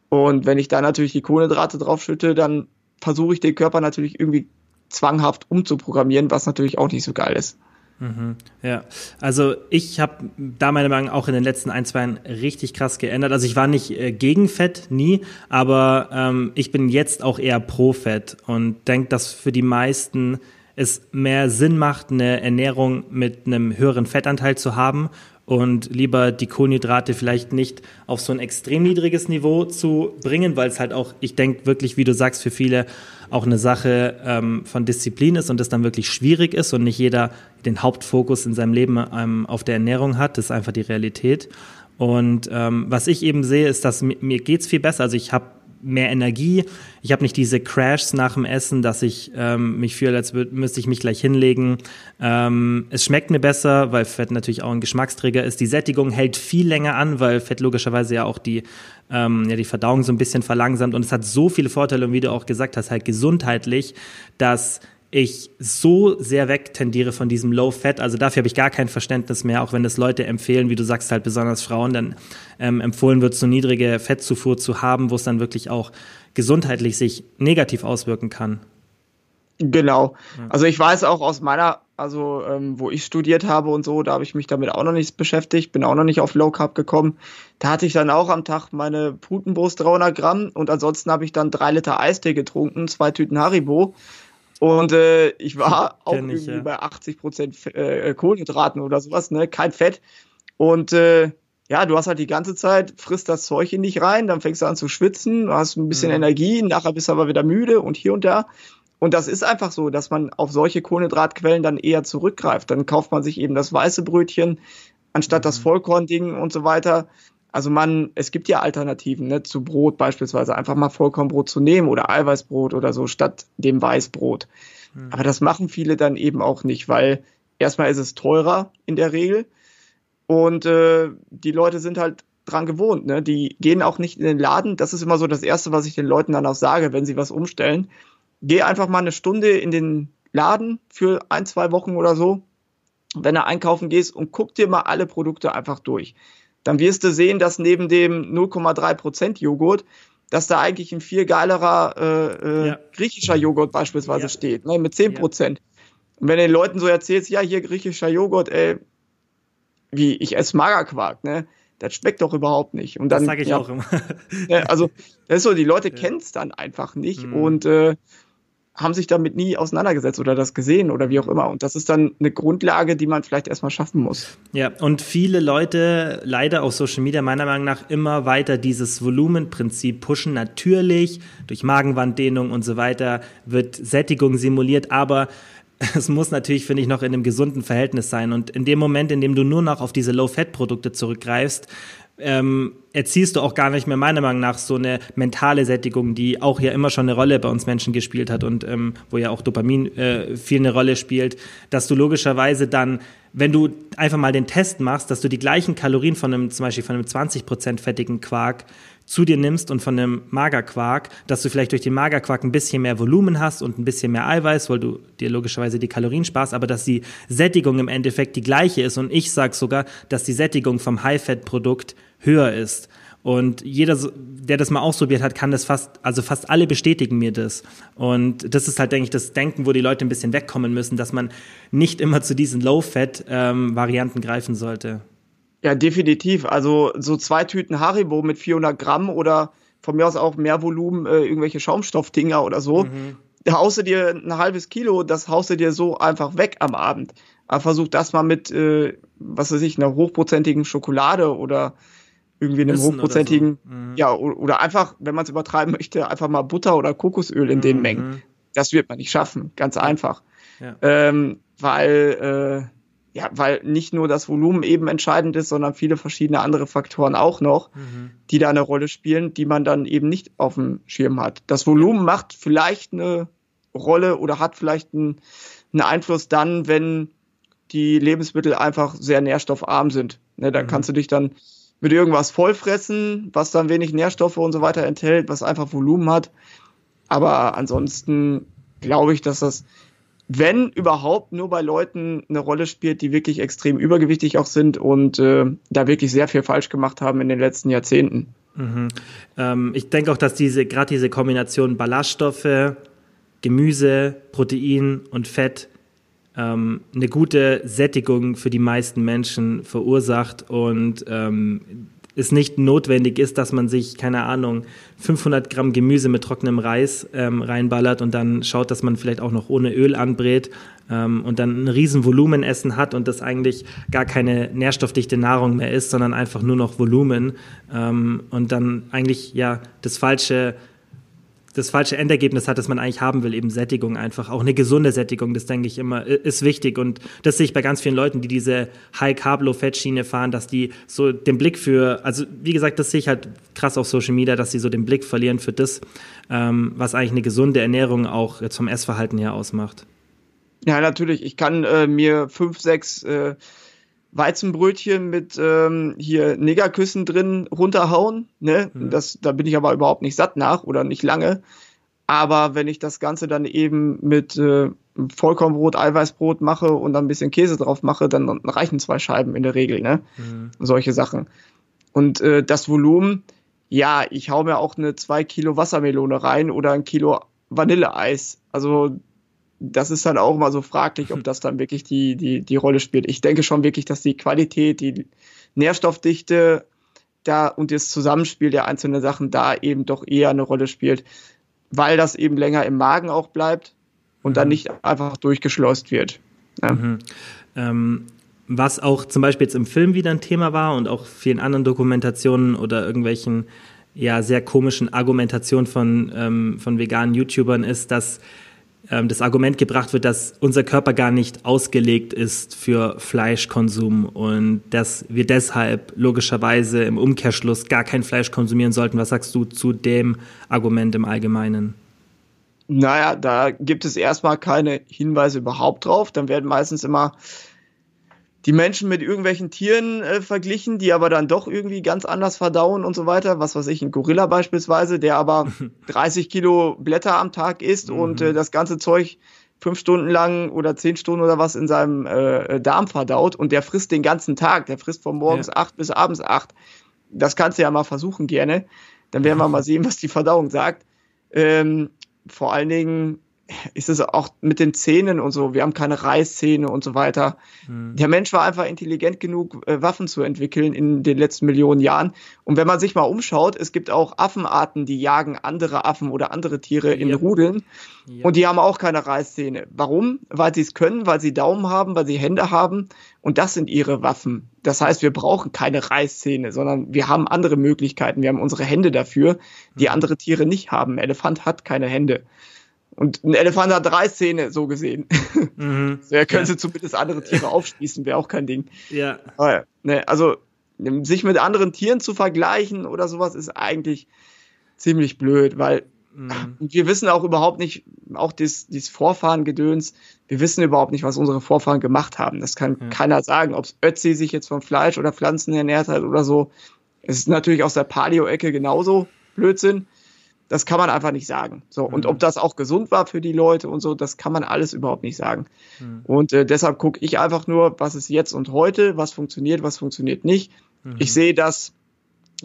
Und wenn ich da natürlich die Kohlenhydrate draufschütte, dann versuche ich den Körper natürlich irgendwie zwanghaft umzuprogrammieren, was natürlich auch nicht so geil ist. Mhm, ja, also ich habe da meine Meinung auch in den letzten ein, zwei Jahren richtig krass geändert. Also ich war nicht äh, gegen Fett, nie, aber ähm, ich bin jetzt auch eher pro Fett und denke, dass für die meisten es mehr Sinn macht, eine Ernährung mit einem höheren Fettanteil zu haben und lieber die Kohlenhydrate vielleicht nicht auf so ein extrem niedriges Niveau zu bringen, weil es halt auch, ich denke wirklich, wie du sagst, für viele auch eine Sache ähm, von Disziplin ist und es dann wirklich schwierig ist und nicht jeder den Hauptfokus in seinem Leben ähm, auf der Ernährung hat. Das ist einfach die Realität. Und ähm, was ich eben sehe, ist, dass mir, mir geht's viel besser. Also ich habe mehr Energie. Ich habe nicht diese Crashs nach dem Essen, dass ich ähm, mich fühle, als müsste ich mich gleich hinlegen. Ähm, es schmeckt mir besser, weil Fett natürlich auch ein Geschmacksträger ist. Die Sättigung hält viel länger an, weil Fett logischerweise ja auch die, ähm, ja, die Verdauung so ein bisschen verlangsamt. Und es hat so viele Vorteile, und wie du auch gesagt hast, halt gesundheitlich, dass ich so sehr wegtendiere von diesem Low Fat. Also dafür habe ich gar kein Verständnis mehr, auch wenn das Leute empfehlen, wie du sagst, halt besonders Frauen, dann ähm, empfohlen wird, so niedrige Fettzufuhr zu haben, wo es dann wirklich auch gesundheitlich sich negativ auswirken kann. Genau. Also ich weiß auch aus meiner, also ähm, wo ich studiert habe und so, da habe ich mich damit auch noch nicht beschäftigt, bin auch noch nicht auf Low Carb gekommen. Da hatte ich dann auch am Tag meine Putenbrust 300 Gramm und ansonsten habe ich dann drei Liter Eistee getrunken, zwei Tüten Haribo und äh, ich war auch ich, irgendwie ja. bei 80 Prozent äh, Kohlenhydraten oder sowas, ne? Kein Fett. Und äh, ja, du hast halt die ganze Zeit, frisst das Zeug in dich rein, dann fängst du an zu schwitzen, du hast ein bisschen mhm. Energie, nachher bist du aber wieder müde und hier und da. Und das ist einfach so, dass man auf solche Kohlenhydratquellen dann eher zurückgreift. Dann kauft man sich eben das weiße Brötchen anstatt mhm. das Vollkornding und so weiter. Also man, es gibt ja Alternativen ne, zu Brot beispielsweise, einfach mal Vollkornbrot zu nehmen oder Eiweißbrot oder so statt dem Weißbrot. Mhm. Aber das machen viele dann eben auch nicht, weil erstmal ist es teurer in der Regel und äh, die Leute sind halt dran gewohnt. Ne? Die gehen auch nicht in den Laden. Das ist immer so das Erste, was ich den Leuten dann auch sage, wenn sie was umstellen. Geh einfach mal eine Stunde in den Laden für ein, zwei Wochen oder so, wenn du einkaufen gehst und guck dir mal alle Produkte einfach durch dann wirst du sehen, dass neben dem 0,3% Joghurt, dass da eigentlich ein viel geilerer äh, äh, ja. griechischer Joghurt beispielsweise ja. steht, ne, mit 10%. Ja. Und wenn du den Leuten so erzählst, ja, hier griechischer Joghurt, ey, wie, ich esse Magerquark, ne? Das schmeckt doch überhaupt nicht. Und dann, das sage ich ja, auch immer. Ne, also, das ist so, die Leute ja. kennen es dann einfach nicht. Mhm. Und äh, haben sich damit nie auseinandergesetzt oder das gesehen oder wie auch immer. Und das ist dann eine Grundlage, die man vielleicht erstmal schaffen muss. Ja, und viele Leute leider auf Social Media meiner Meinung nach immer weiter dieses Volumenprinzip pushen. Natürlich durch Magenwanddehnung und so weiter wird Sättigung simuliert, aber es muss natürlich, finde ich, noch in einem gesunden Verhältnis sein. Und in dem Moment, in dem du nur noch auf diese Low-Fat-Produkte zurückgreifst, ähm, erziehst du auch gar nicht mehr meiner Meinung nach so eine mentale Sättigung, die auch ja immer schon eine Rolle bei uns Menschen gespielt hat und ähm, wo ja auch Dopamin äh, viel eine Rolle spielt, dass du logischerweise dann, wenn du einfach mal den Test machst, dass du die gleichen Kalorien von einem, zum Beispiel von einem 20% fettigen Quark zu dir nimmst und von einem Magerquark, dass du vielleicht durch den Magerquark ein bisschen mehr Volumen hast und ein bisschen mehr Eiweiß, weil du dir logischerweise die Kalorien sparst, aber dass die Sättigung im Endeffekt die gleiche ist. Und ich sage sogar, dass die Sättigung vom High-Fat-Produkt höher ist. Und jeder, der das mal ausprobiert hat, kann das fast, also fast alle bestätigen mir das. Und das ist halt, denke ich, das Denken, wo die Leute ein bisschen wegkommen müssen, dass man nicht immer zu diesen Low-Fat-Varianten ähm, greifen sollte. Ja, definitiv. Also so zwei Tüten Haribo mit 400 Gramm oder von mir aus auch mehr Volumen, äh, irgendwelche Schaumstoffdinger oder so. Mhm. Da haust du dir ein halbes Kilo, das haust du dir so einfach weg am Abend. Aber versuch das mal mit, äh, was weiß ich, einer hochprozentigen Schokolade oder irgendwie einem Wissen hochprozentigen, so. mhm. ja, oder einfach, wenn man es übertreiben möchte, einfach mal Butter oder Kokosöl in mhm. den Mengen. Das wird man nicht schaffen, ganz einfach. Ja. Ähm, weil, äh, ja, weil nicht nur das Volumen eben entscheidend ist, sondern viele verschiedene andere Faktoren auch noch, mhm. die da eine Rolle spielen, die man dann eben nicht auf dem Schirm hat. Das Volumen macht vielleicht eine Rolle oder hat vielleicht einen, einen Einfluss dann, wenn die Lebensmittel einfach sehr nährstoffarm sind. Ne, da mhm. kannst du dich dann mit irgendwas vollfressen, was dann wenig Nährstoffe und so weiter enthält, was einfach Volumen hat. Aber ansonsten glaube ich, dass das wenn überhaupt nur bei Leuten eine Rolle spielt, die wirklich extrem übergewichtig auch sind und äh, da wirklich sehr viel falsch gemacht haben in den letzten Jahrzehnten. Mhm. Ähm, ich denke auch, dass diese gerade diese Kombination Ballaststoffe, Gemüse, Protein und Fett ähm, eine gute Sättigung für die meisten Menschen verursacht und ähm, es nicht notwendig ist, dass man sich, keine Ahnung, 500 Gramm Gemüse mit trockenem Reis ähm, reinballert und dann schaut, dass man vielleicht auch noch ohne Öl anbrät ähm, und dann ein riesen Volumenessen hat und das eigentlich gar keine nährstoffdichte Nahrung mehr ist, sondern einfach nur noch Volumen ähm, und dann eigentlich ja das falsche das falsche Endergebnis hat, das man eigentlich haben will, eben Sättigung einfach. Auch eine gesunde Sättigung, das denke ich immer, ist wichtig. Und das sehe ich bei ganz vielen Leuten, die diese High-Carb-Low-Fat-Schiene fahren, dass die so den Blick für, also wie gesagt, das sehe ich halt krass auf Social Media, dass sie so den Blick verlieren für das, ähm, was eigentlich eine gesunde Ernährung auch jetzt vom Essverhalten her ausmacht. Ja, natürlich. Ich kann äh, mir fünf, sechs äh, Weizenbrötchen mit ähm, hier Negerküssen drin runterhauen. Ne? Mhm. Das, da bin ich aber überhaupt nicht satt nach oder nicht lange. Aber wenn ich das Ganze dann eben mit äh, Vollkornbrot, Eiweißbrot mache und dann ein bisschen Käse drauf mache, dann reichen zwei Scheiben in der Regel. Ne? Mhm. Solche Sachen. Und äh, das Volumen, ja, ich hau mir auch eine zwei Kilo Wassermelone rein oder ein Kilo Vanilleeis. Also das ist dann auch mal so fraglich, ob das dann wirklich die, die, die Rolle spielt. Ich denke schon wirklich, dass die Qualität, die Nährstoffdichte da und das Zusammenspiel der einzelnen Sachen da eben doch eher eine Rolle spielt, weil das eben länger im Magen auch bleibt und mhm. dann nicht einfach durchgeschleust wird. Ja. Mhm. Ähm, was auch zum Beispiel jetzt im Film wieder ein Thema war und auch vielen anderen Dokumentationen oder irgendwelchen ja sehr komischen Argumentationen von, ähm, von veganen YouTubern ist, dass ähm, das Argument gebracht wird, dass unser Körper gar nicht ausgelegt ist für Fleischkonsum und dass wir deshalb logischerweise im Umkehrschluss gar kein Fleisch konsumieren sollten. Was sagst du zu dem Argument im Allgemeinen? Naja, da gibt es erstmal keine Hinweise überhaupt drauf. Dann werden meistens immer die Menschen mit irgendwelchen Tieren äh, verglichen, die aber dann doch irgendwie ganz anders verdauen und so weiter. Was weiß ich, ein Gorilla beispielsweise, der aber 30 Kilo Blätter am Tag isst mhm. und äh, das ganze Zeug fünf Stunden lang oder zehn Stunden oder was in seinem äh, Darm verdaut und der frisst den ganzen Tag. Der frisst von morgens ja. acht bis abends acht. Das kannst du ja mal versuchen gerne. Dann werden wir mal sehen, was die Verdauung sagt. Ähm, vor allen Dingen ist es auch mit den Zähnen und so. Wir haben keine Reißzähne und so weiter. Mhm. Der Mensch war einfach intelligent genug, äh, Waffen zu entwickeln in den letzten Millionen Jahren. Und wenn man sich mal umschaut, es gibt auch Affenarten, die jagen andere Affen oder andere Tiere in ja. Rudeln. Ja. Und die haben auch keine Reißzähne. Warum? Weil sie es können, weil sie Daumen haben, weil sie Hände haben. Und das sind ihre Waffen. Das heißt, wir brauchen keine Reißzähne, sondern wir haben andere Möglichkeiten. Wir haben unsere Hände dafür, die mhm. andere Tiere nicht haben. Ein Elefant hat keine Hände. Und ein Elefant hat drei Zähne, so gesehen. Mhm. so, er könnte ja. zumindest andere Tiere aufspießen, wäre auch kein Ding. Ja. Aber, ne, also sich mit anderen Tieren zu vergleichen oder sowas ist eigentlich ziemlich blöd, weil mhm. wir wissen auch überhaupt nicht, auch dieses, dieses Vorfahrengedöns, wir wissen überhaupt nicht, was unsere Vorfahren gemacht haben. Das kann ja. keiner sagen, ob Ötzi sich jetzt von Fleisch oder Pflanzen ernährt hat oder so. Es ist natürlich aus der Paleo-Ecke genauso Blödsinn. Das kann man einfach nicht sagen. So, mhm. und ob das auch gesund war für die Leute und so, das kann man alles überhaupt nicht sagen. Mhm. Und äh, deshalb gucke ich einfach nur, was ist jetzt und heute, was funktioniert, was funktioniert nicht. Mhm. Ich sehe, dass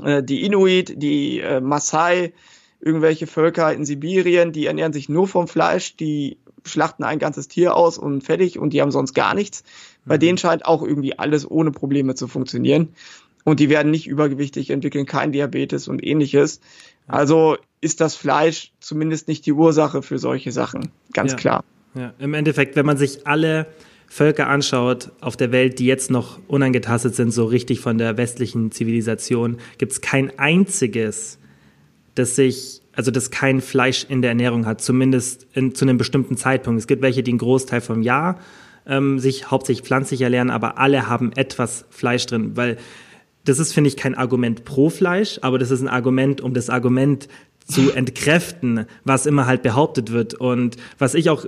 äh, die Inuit, die äh, Maasai, irgendwelche Völker in Sibirien, die ernähren sich nur vom Fleisch, die schlachten ein ganzes Tier aus und fertig und die haben sonst gar nichts. Bei mhm. denen scheint auch irgendwie alles ohne Probleme zu funktionieren. Und die werden nicht übergewichtig, entwickeln kein Diabetes und ähnliches. Also ist das Fleisch zumindest nicht die Ursache für solche Sachen. Ganz ja. klar. Ja, im Endeffekt, wenn man sich alle Völker anschaut auf der Welt, die jetzt noch unangetastet sind, so richtig von der westlichen Zivilisation, gibt es kein einziges, das sich, also das kein Fleisch in der Ernährung hat, zumindest in, zu einem bestimmten Zeitpunkt. Es gibt welche, die einen Großteil vom Jahr ähm, sich hauptsächlich pflanzlich ernähren, aber alle haben etwas Fleisch drin, weil das ist, finde ich, kein Argument pro Fleisch, aber das ist ein Argument, um das Argument zu entkräften, was immer halt behauptet wird. Und was ich auch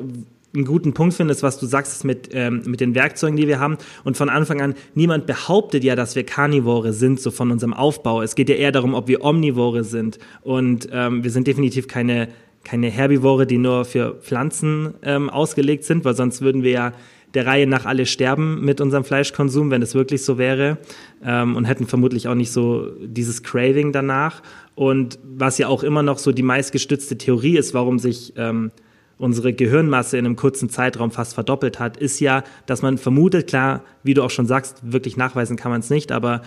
einen guten Punkt finde, ist, was du sagst mit, ähm, mit den Werkzeugen, die wir haben. Und von Anfang an, niemand behauptet ja, dass wir Karnivore sind, so von unserem Aufbau. Es geht ja eher darum, ob wir Omnivore sind. Und ähm, wir sind definitiv keine, keine Herbivore, die nur für Pflanzen ähm, ausgelegt sind, weil sonst würden wir ja der Reihe nach alle sterben mit unserem Fleischkonsum, wenn es wirklich so wäre. Ähm, und hätten vermutlich auch nicht so dieses Craving danach. Und was ja auch immer noch so die meistgestützte Theorie ist, warum sich ähm, unsere Gehirnmasse in einem kurzen Zeitraum fast verdoppelt hat, ist ja, dass man vermutet, klar, wie du auch schon sagst, wirklich nachweisen kann man es nicht, aber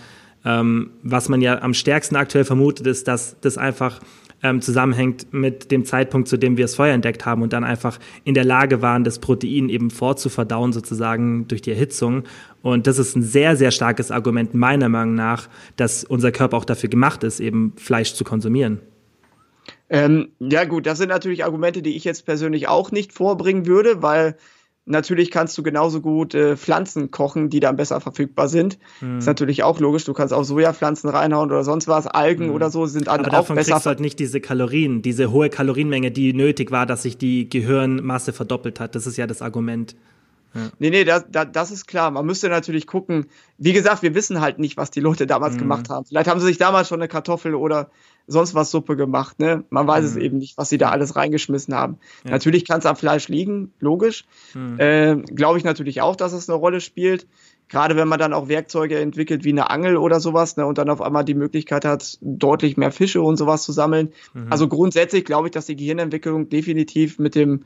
ähm, was man ja am stärksten aktuell vermutet, ist, dass das einfach ähm, zusammenhängt mit dem Zeitpunkt, zu dem wir es vorher entdeckt haben und dann einfach in der Lage waren, das Protein eben vorzuverdauen, sozusagen durch die Erhitzung. Und das ist ein sehr, sehr starkes Argument meiner Meinung nach, dass unser Körper auch dafür gemacht ist, eben Fleisch zu konsumieren. Ähm, ja gut, das sind natürlich Argumente, die ich jetzt persönlich auch nicht vorbringen würde, weil natürlich kannst du genauso gut äh, Pflanzen kochen, die dann besser verfügbar sind. Mhm. Ist natürlich auch logisch. Du kannst auch Sojapflanzen reinhauen oder sonst was, Algen mhm. oder so sind dann Aber auch davon besser. kriegst du halt nicht diese Kalorien, diese hohe Kalorienmenge, die nötig war, dass sich die Gehirnmasse verdoppelt hat. Das ist ja das Argument. Ja. Nee, nee, das, das, das ist klar. Man müsste natürlich gucken. Wie gesagt, wir wissen halt nicht, was die Leute damals mhm. gemacht haben. Vielleicht haben sie sich damals schon eine Kartoffel oder sonst was Suppe gemacht. Ne? Man weiß mhm. es eben nicht, was sie da alles reingeschmissen haben. Ja. Natürlich kann es am Fleisch liegen, logisch. Mhm. Äh, Glaube ich natürlich auch, dass es eine Rolle spielt. Gerade wenn man dann auch Werkzeuge entwickelt wie eine Angel oder sowas ne, und dann auf einmal die Möglichkeit hat, deutlich mehr Fische und sowas zu sammeln. Mhm. Also grundsätzlich glaube ich, dass die Gehirnentwicklung definitiv mit dem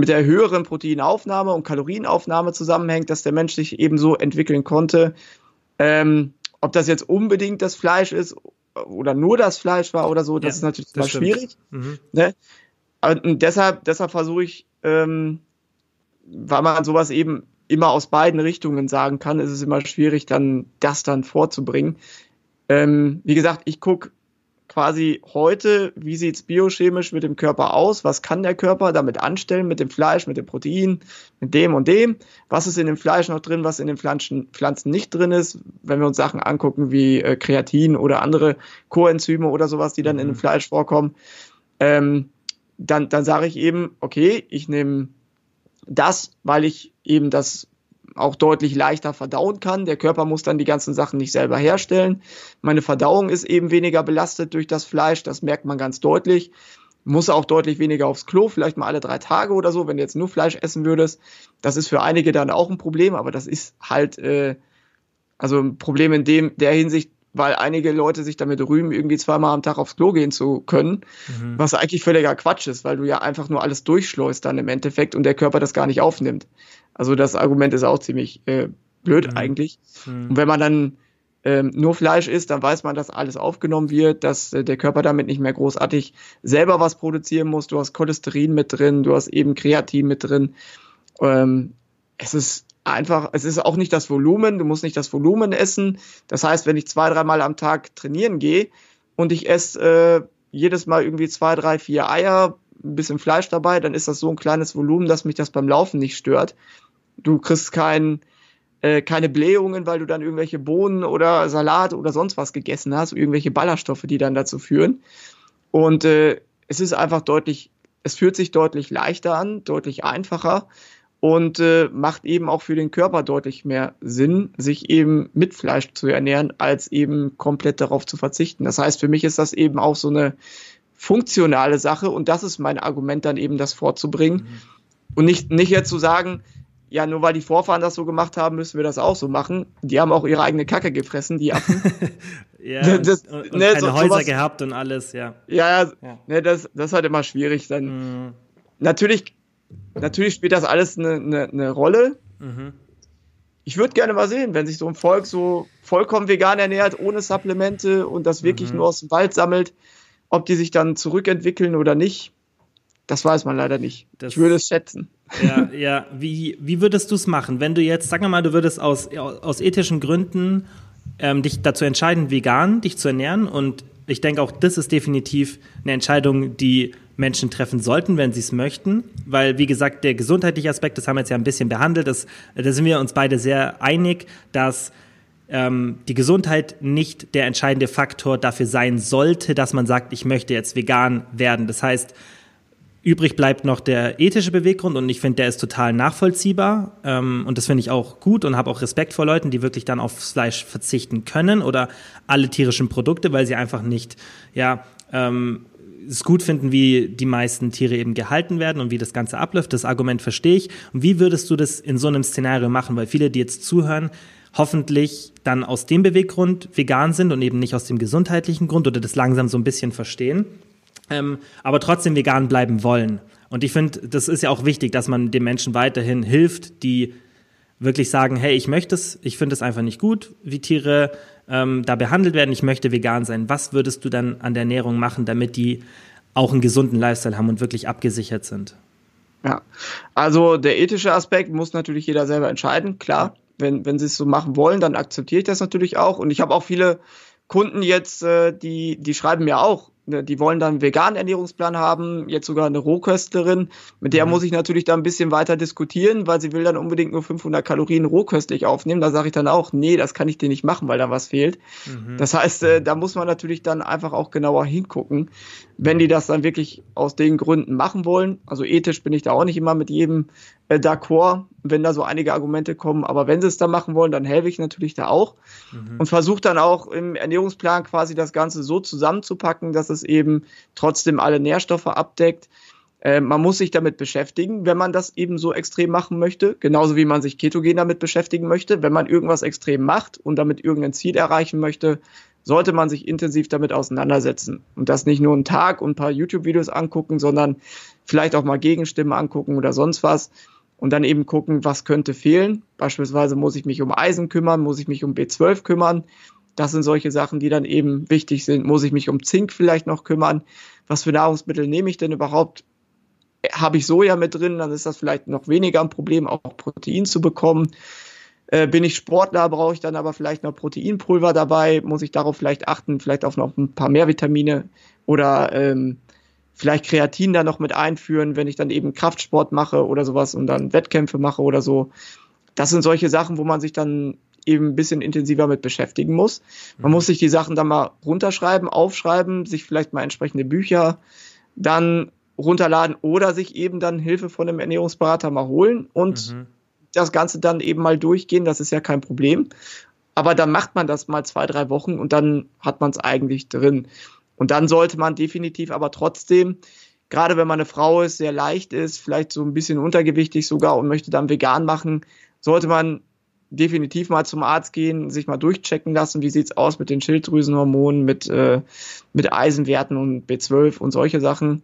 mit der höheren Proteinaufnahme und Kalorienaufnahme zusammenhängt, dass der Mensch sich eben so entwickeln konnte. Ähm, ob das jetzt unbedingt das Fleisch ist oder nur das Fleisch war oder so, das ja, ist natürlich das schwierig. Mhm. Ne? Und deshalb, deshalb versuche ich, ähm, weil man sowas eben immer aus beiden Richtungen sagen kann, ist es immer schwierig, dann das dann vorzubringen. Ähm, wie gesagt, ich gucke quasi heute, wie sieht's biochemisch mit dem Körper aus? Was kann der Körper damit anstellen mit dem Fleisch, mit dem Protein, mit dem und dem? Was ist in dem Fleisch noch drin, was in den Pflanzen, Pflanzen nicht drin ist? Wenn wir uns Sachen angucken wie äh, Kreatin oder andere Coenzyme oder sowas, die dann mhm. in dem mhm. Fleisch vorkommen, ähm, dann, dann sage ich eben, okay, ich nehme das, weil ich eben das auch deutlich leichter verdauen kann. Der Körper muss dann die ganzen Sachen nicht selber herstellen. Meine Verdauung ist eben weniger belastet durch das Fleisch, das merkt man ganz deutlich. Muss auch deutlich weniger aufs Klo, vielleicht mal alle drei Tage oder so, wenn du jetzt nur Fleisch essen würdest. Das ist für einige dann auch ein Problem, aber das ist halt äh, also ein Problem in dem der Hinsicht, weil einige Leute sich damit rühmen, irgendwie zweimal am Tag aufs Klo gehen zu können, mhm. was eigentlich völliger Quatsch ist, weil du ja einfach nur alles durchschleust dann im Endeffekt und der Körper das gar nicht aufnimmt. Also das Argument ist auch ziemlich äh, blöd mhm. eigentlich. Mhm. Und wenn man dann ähm, nur Fleisch isst, dann weiß man, dass alles aufgenommen wird, dass äh, der Körper damit nicht mehr großartig selber was produzieren muss. Du hast Cholesterin mit drin, du hast eben Kreatin mit drin. Ähm, es ist einfach, es ist auch nicht das Volumen, du musst nicht das Volumen essen. Das heißt, wenn ich zwei, dreimal am Tag trainieren gehe und ich esse äh, jedes Mal irgendwie zwei, drei, vier Eier, ein bisschen Fleisch dabei, dann ist das so ein kleines Volumen, dass mich das beim Laufen nicht stört. Du kriegst kein, äh, keine Blähungen, weil du dann irgendwelche Bohnen oder Salat oder sonst was gegessen hast, irgendwelche Ballaststoffe, die dann dazu führen. Und äh, es ist einfach deutlich, es fühlt sich deutlich leichter an, deutlich einfacher und äh, macht eben auch für den Körper deutlich mehr Sinn, sich eben mit Fleisch zu ernähren, als eben komplett darauf zu verzichten. Das heißt, für mich ist das eben auch so eine funktionale Sache und das ist mein Argument dann eben, das vorzubringen mhm. und nicht, nicht jetzt zu sagen, ja, nur weil die Vorfahren das so gemacht haben, müssen wir das auch so machen. Die haben auch ihre eigene Kacke gefressen, die Affen. ja, das, und, und ne, keine so, Häuser sowas, gehabt und alles, ja. Ja, ja. Ne, das, das ist halt immer schwierig. Dann mhm. natürlich Natürlich spielt das alles eine, eine, eine Rolle. Mhm. Ich würde gerne mal sehen, wenn sich so ein Volk so vollkommen vegan ernährt, ohne Supplemente und das wirklich mhm. nur aus dem Wald sammelt, ob die sich dann zurückentwickeln oder nicht. Das weiß man leider nicht. Das, ich würde es schätzen. Ja, ja. Wie, wie würdest du es machen, wenn du jetzt, sagen wir mal, du würdest aus, aus ethischen Gründen ähm, dich dazu entscheiden, vegan dich zu ernähren und ich denke auch, das ist definitiv eine Entscheidung, die Menschen treffen sollten, wenn sie es möchten. Weil, wie gesagt, der gesundheitliche Aspekt, das haben wir jetzt ja ein bisschen behandelt, das, da sind wir uns beide sehr einig, dass ähm, die Gesundheit nicht der entscheidende Faktor dafür sein sollte, dass man sagt, ich möchte jetzt vegan werden. Das heißt, übrig bleibt noch der ethische Beweggrund und ich finde, der ist total nachvollziehbar ähm, und das finde ich auch gut und habe auch Respekt vor Leuten, die wirklich dann auf Fleisch verzichten können oder alle tierischen Produkte, weil sie einfach nicht, ja, ähm, es gut finden, wie die meisten Tiere eben gehalten werden und wie das Ganze abläuft. Das Argument verstehe ich. Und wie würdest du das in so einem Szenario machen? Weil viele, die jetzt zuhören, hoffentlich dann aus dem Beweggrund vegan sind und eben nicht aus dem gesundheitlichen Grund oder das langsam so ein bisschen verstehen, ähm, aber trotzdem vegan bleiben wollen. Und ich finde, das ist ja auch wichtig, dass man den Menschen weiterhin hilft, die wirklich sagen, hey, ich möchte es, ich finde es einfach nicht gut, wie Tiere ähm, da behandelt werden, ich möchte vegan sein. Was würdest du dann an der Ernährung machen, damit die auch einen gesunden Lifestyle haben und wirklich abgesichert sind? Ja, also der ethische Aspekt muss natürlich jeder selber entscheiden, klar. Wenn, wenn sie es so machen wollen, dann akzeptiere ich das natürlich auch. Und ich habe auch viele Kunden jetzt, äh, die, die schreiben mir auch, die wollen dann einen veganen Ernährungsplan haben, jetzt sogar eine Rohköstlerin. Mit der mhm. muss ich natürlich da ein bisschen weiter diskutieren, weil sie will dann unbedingt nur 500 Kalorien rohköstlich aufnehmen. Da sage ich dann auch, nee, das kann ich dir nicht machen, weil da was fehlt. Mhm. Das heißt, äh, da muss man natürlich dann einfach auch genauer hingucken, wenn die das dann wirklich aus den Gründen machen wollen. Also ethisch bin ich da auch nicht immer mit jedem äh, d'accord, wenn da so einige Argumente kommen. Aber wenn sie es da machen wollen, dann helfe ich natürlich da auch mhm. und versuche dann auch im Ernährungsplan quasi das Ganze so zusammenzupacken, dass es eben trotzdem alle Nährstoffe abdeckt. Äh, man muss sich damit beschäftigen, wenn man das eben so extrem machen möchte, genauso wie man sich ketogen damit beschäftigen möchte. Wenn man irgendwas extrem macht und damit irgendein Ziel erreichen möchte, sollte man sich intensiv damit auseinandersetzen und das nicht nur einen Tag und ein paar YouTube-Videos angucken, sondern vielleicht auch mal Gegenstimmen angucken oder sonst was und dann eben gucken, was könnte fehlen. Beispielsweise muss ich mich um Eisen kümmern, muss ich mich um B12 kümmern. Das sind solche Sachen, die dann eben wichtig sind. Muss ich mich um Zink vielleicht noch kümmern? Was für Nahrungsmittel nehme ich denn überhaupt? Habe ich Soja mit drin, dann ist das vielleicht noch weniger ein Problem, auch Protein zu bekommen. Äh, bin ich Sportler, brauche ich dann aber vielleicht noch Proteinpulver dabei? Muss ich darauf vielleicht achten, vielleicht auf noch ein paar mehr Vitamine oder ähm, vielleicht Kreatin da noch mit einführen, wenn ich dann eben Kraftsport mache oder sowas und dann Wettkämpfe mache oder so. Das sind solche Sachen, wo man sich dann eben ein bisschen intensiver mit beschäftigen muss. Man mhm. muss sich die Sachen dann mal runterschreiben, aufschreiben, sich vielleicht mal entsprechende Bücher dann runterladen oder sich eben dann Hilfe von einem Ernährungsberater mal holen und mhm. das Ganze dann eben mal durchgehen. Das ist ja kein Problem. Aber dann macht man das mal zwei, drei Wochen und dann hat man es eigentlich drin. Und dann sollte man definitiv aber trotzdem, gerade wenn man eine Frau ist, sehr leicht ist, vielleicht so ein bisschen untergewichtig sogar und möchte dann vegan machen, sollte man definitiv mal zum Arzt gehen, sich mal durchchecken lassen, wie sieht's aus mit den Schilddrüsenhormonen, mit, äh, mit Eisenwerten und B12 und solche Sachen,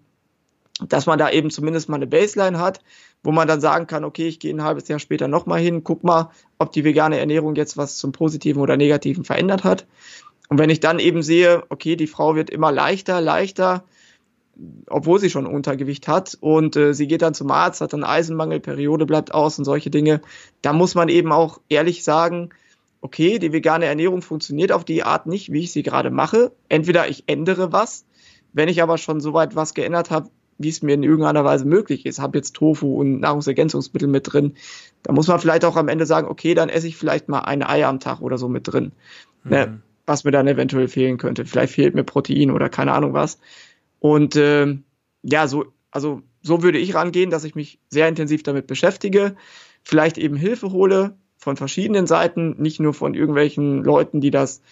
dass man da eben zumindest mal eine Baseline hat, wo man dann sagen kann, okay, ich gehe ein halbes Jahr später nochmal hin, guck mal, ob die vegane Ernährung jetzt was zum Positiven oder Negativen verändert hat. Und wenn ich dann eben sehe, okay, die Frau wird immer leichter, leichter, obwohl sie schon Untergewicht hat und äh, sie geht dann zum Arzt, hat dann Eisenmangel, Periode bleibt aus und solche Dinge, da muss man eben auch ehrlich sagen, okay, die vegane Ernährung funktioniert auf die Art nicht, wie ich sie gerade mache. Entweder ich ändere was, wenn ich aber schon soweit was geändert habe, wie es mir in irgendeiner Weise möglich ist. Habe jetzt Tofu und Nahrungsergänzungsmittel mit drin. Da muss man vielleicht auch am Ende sagen, okay, dann esse ich vielleicht mal ein Ei am Tag oder so mit drin. Mhm. Ne, was mir dann eventuell fehlen könnte. Vielleicht fehlt mir Protein oder keine Ahnung was. Und äh, ja, so, also so würde ich rangehen, dass ich mich sehr intensiv damit beschäftige, vielleicht eben Hilfe hole von verschiedenen Seiten, nicht nur von irgendwelchen Leuten, die das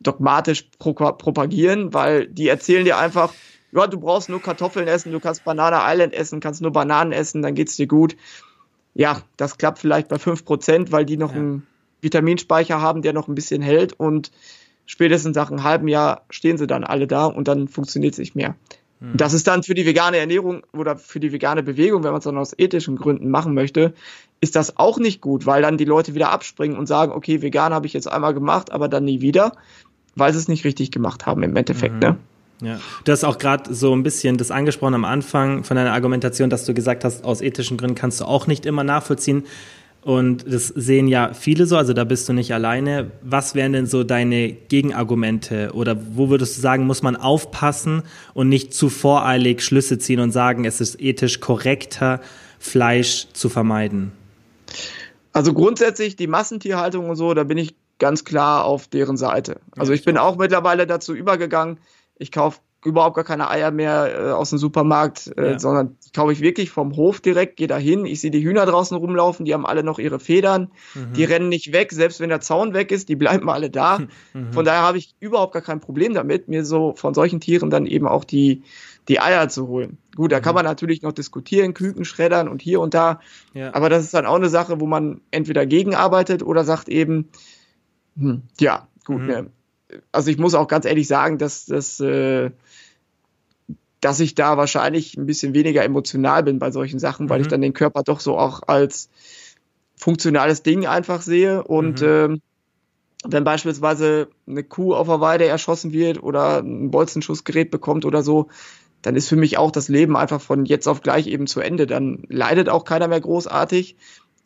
dogmatisch pro propagieren, weil die erzählen dir einfach, ja, du brauchst nur Kartoffeln essen, du kannst Banana Island essen, kannst nur Bananen essen, dann geht's dir gut. Ja, das klappt vielleicht bei fünf Prozent, weil die noch ja. einen Vitaminspeicher haben, der noch ein bisschen hält und spätestens nach einem halben Jahr stehen sie dann alle da und dann funktioniert es nicht mehr. Hm. Das ist dann für die vegane Ernährung oder für die vegane Bewegung, wenn man es dann aus ethischen Gründen machen möchte, ist das auch nicht gut, weil dann die Leute wieder abspringen und sagen, okay, vegan habe ich jetzt einmal gemacht, aber dann nie wieder, weil sie es nicht richtig gemacht haben im Endeffekt. Mhm. Ne? Ja, du hast auch gerade so ein bisschen das angesprochen am Anfang von deiner Argumentation, dass du gesagt hast, aus ethischen Gründen kannst du auch nicht immer nachvollziehen. Und das sehen ja viele so, also da bist du nicht alleine. Was wären denn so deine Gegenargumente oder wo würdest du sagen, muss man aufpassen und nicht zu voreilig Schlüsse ziehen und sagen, es ist ethisch korrekter, Fleisch zu vermeiden? Also grundsätzlich die Massentierhaltung und so, da bin ich ganz klar auf deren Seite. Also ich bin auch mittlerweile dazu übergegangen, ich kaufe überhaupt gar keine Eier mehr äh, aus dem Supermarkt, äh, ja. sondern die kaufe ich wirklich vom Hof direkt, gehe da hin, ich sehe die Hühner draußen rumlaufen, die haben alle noch ihre Federn, mhm. die rennen nicht weg, selbst wenn der Zaun weg ist, die bleiben alle da. Mhm. Von daher habe ich überhaupt gar kein Problem damit, mir so von solchen Tieren dann eben auch die, die Eier zu holen. Gut, da mhm. kann man natürlich noch diskutieren, Küken schreddern und hier und da, ja. aber das ist dann auch eine Sache, wo man entweder gegenarbeitet oder sagt eben, hm, ja, gut, mhm. ne, also ich muss auch ganz ehrlich sagen, dass, dass, äh, dass ich da wahrscheinlich ein bisschen weniger emotional bin bei solchen Sachen, weil mhm. ich dann den Körper doch so auch als funktionales Ding einfach sehe. Und mhm. ähm, wenn beispielsweise eine Kuh auf der Weide erschossen wird oder ein Bolzenschussgerät bekommt oder so, dann ist für mich auch das Leben einfach von jetzt auf gleich eben zu Ende. Dann leidet auch keiner mehr großartig.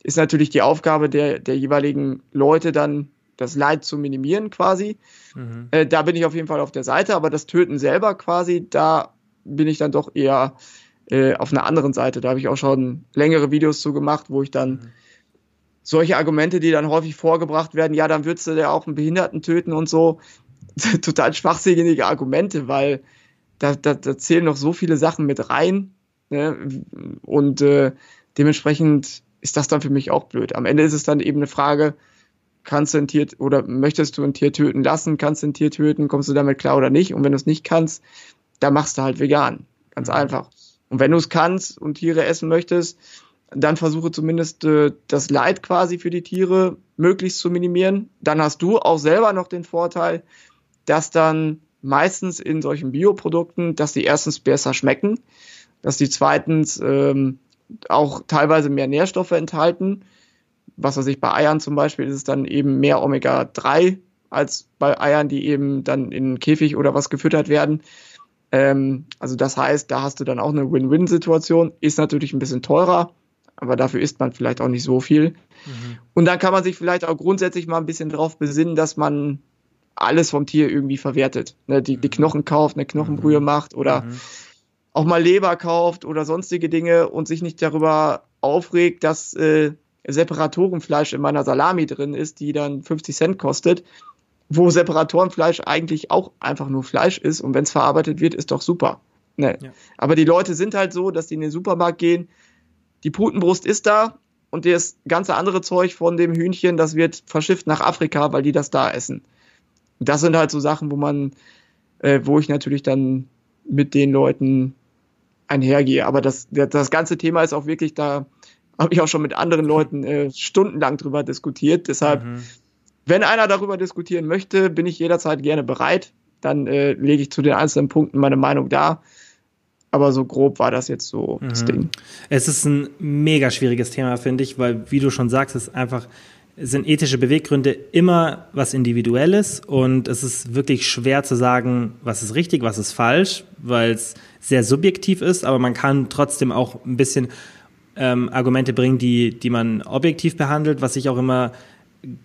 Ist natürlich die Aufgabe der, der jeweiligen Leute dann das Leid zu minimieren quasi. Mhm. Äh, da bin ich auf jeden Fall auf der Seite, aber das Töten selber quasi, da bin ich dann doch eher äh, auf einer anderen Seite. Da habe ich auch schon längere Videos zu gemacht, wo ich dann solche Argumente, die dann häufig vorgebracht werden, ja, dann würdest du ja auch einen Behinderten töten und so, total schwachsinnige Argumente, weil da, da, da zählen noch so viele Sachen mit rein. Ne? Und äh, dementsprechend ist das dann für mich auch blöd. Am Ende ist es dann eben eine Frage, kannst du ein Tier oder möchtest du ein Tier töten lassen, kannst du ein Tier töten, kommst du damit klar oder nicht? Und wenn du es nicht kannst, dann machst du halt vegan. Ganz mhm. einfach. Und wenn du es kannst und Tiere essen möchtest, dann versuche zumindest äh, das Leid quasi für die Tiere möglichst zu minimieren. Dann hast du auch selber noch den Vorteil, dass dann meistens in solchen Bioprodukten, dass die erstens besser schmecken, dass die zweitens ähm, auch teilweise mehr Nährstoffe enthalten was weiß ich, bei Eiern zum Beispiel ist es dann eben mehr Omega-3 als bei Eiern, die eben dann in Käfig oder was gefüttert werden. Ähm, also das heißt, da hast du dann auch eine Win-Win-Situation. Ist natürlich ein bisschen teurer, aber dafür isst man vielleicht auch nicht so viel. Mhm. Und dann kann man sich vielleicht auch grundsätzlich mal ein bisschen darauf besinnen, dass man alles vom Tier irgendwie verwertet. Ne, die, die mhm. Knochen kauft, eine Knochenbrühe mhm. macht oder mhm. auch mal Leber kauft oder sonstige Dinge und sich nicht darüber aufregt, dass äh, Separatorenfleisch in meiner Salami drin ist, die dann 50 Cent kostet, wo Separatorenfleisch eigentlich auch einfach nur Fleisch ist und wenn es verarbeitet wird, ist doch super. Ne. Ja. Aber die Leute sind halt so, dass die in den Supermarkt gehen, die Putenbrust ist da und das ganze andere Zeug von dem Hühnchen, das wird verschifft nach Afrika, weil die das da essen. Das sind halt so Sachen, wo man, äh, wo ich natürlich dann mit den Leuten einhergehe. Aber das, das ganze Thema ist auch wirklich da, habe ich auch schon mit anderen Leuten äh, stundenlang drüber diskutiert. Deshalb, mhm. Wenn einer darüber diskutieren möchte, bin ich jederzeit gerne bereit. Dann äh, lege ich zu den einzelnen Punkten meine Meinung dar. Aber so grob war das jetzt so mhm. das Ding. Es ist ein mega schwieriges Thema, finde ich, weil, wie du schon sagst, es einfach sind ethische Beweggründe immer was Individuelles und es ist wirklich schwer zu sagen, was ist richtig, was ist falsch, weil es sehr subjektiv ist, aber man kann trotzdem auch ein bisschen ähm, Argumente bringen, die, die man objektiv behandelt, was ich auch immer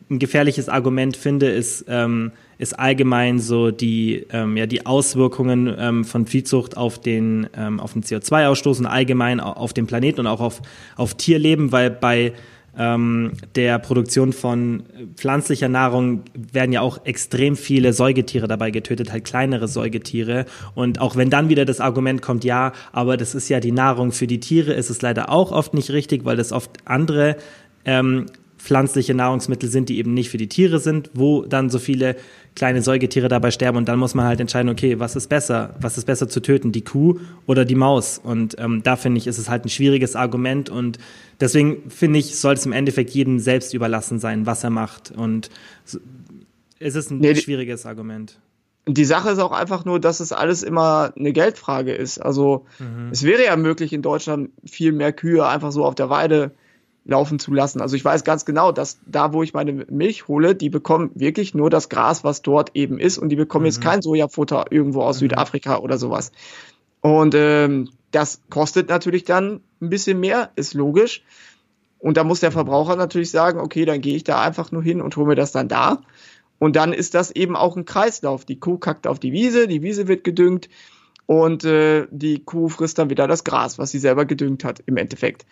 ein gefährliches Argument finde, ist, ähm, ist allgemein so die, ähm, ja, die Auswirkungen ähm, von Viehzucht auf den, ähm, auf den CO2-Ausstoß und allgemein auf den Planeten und auch auf, auf Tierleben, weil bei ähm, der Produktion von pflanzlicher Nahrung werden ja auch extrem viele Säugetiere dabei getötet, halt kleinere Säugetiere. Und auch wenn dann wieder das Argument kommt, ja, aber das ist ja die Nahrung für die Tiere, ist es leider auch oft nicht richtig, weil das oft andere ähm, pflanzliche Nahrungsmittel sind, die eben nicht für die Tiere sind, wo dann so viele kleine Säugetiere dabei sterben und dann muss man halt entscheiden, okay, was ist besser? Was ist besser zu töten, die Kuh oder die Maus? Und ähm, da finde ich, ist es halt ein schwieriges Argument und deswegen finde ich, soll es im Endeffekt jedem selbst überlassen sein, was er macht und es ist ein nee, schwieriges Argument. Die Sache ist auch einfach nur, dass es alles immer eine Geldfrage ist. Also mhm. es wäre ja möglich, in Deutschland viel mehr Kühe einfach so auf der Weide laufen zu lassen. Also ich weiß ganz genau, dass da, wo ich meine Milch hole, die bekommen wirklich nur das Gras, was dort eben ist und die bekommen mhm. jetzt kein Sojafutter irgendwo aus mhm. Südafrika oder sowas. Und ähm, das kostet natürlich dann ein bisschen mehr, ist logisch. Und da muss der Verbraucher natürlich sagen, okay, dann gehe ich da einfach nur hin und hole mir das dann da. Und dann ist das eben auch ein Kreislauf. Die Kuh kackt auf die Wiese, die Wiese wird gedüngt und äh, die Kuh frisst dann wieder das Gras, was sie selber gedüngt hat im Endeffekt.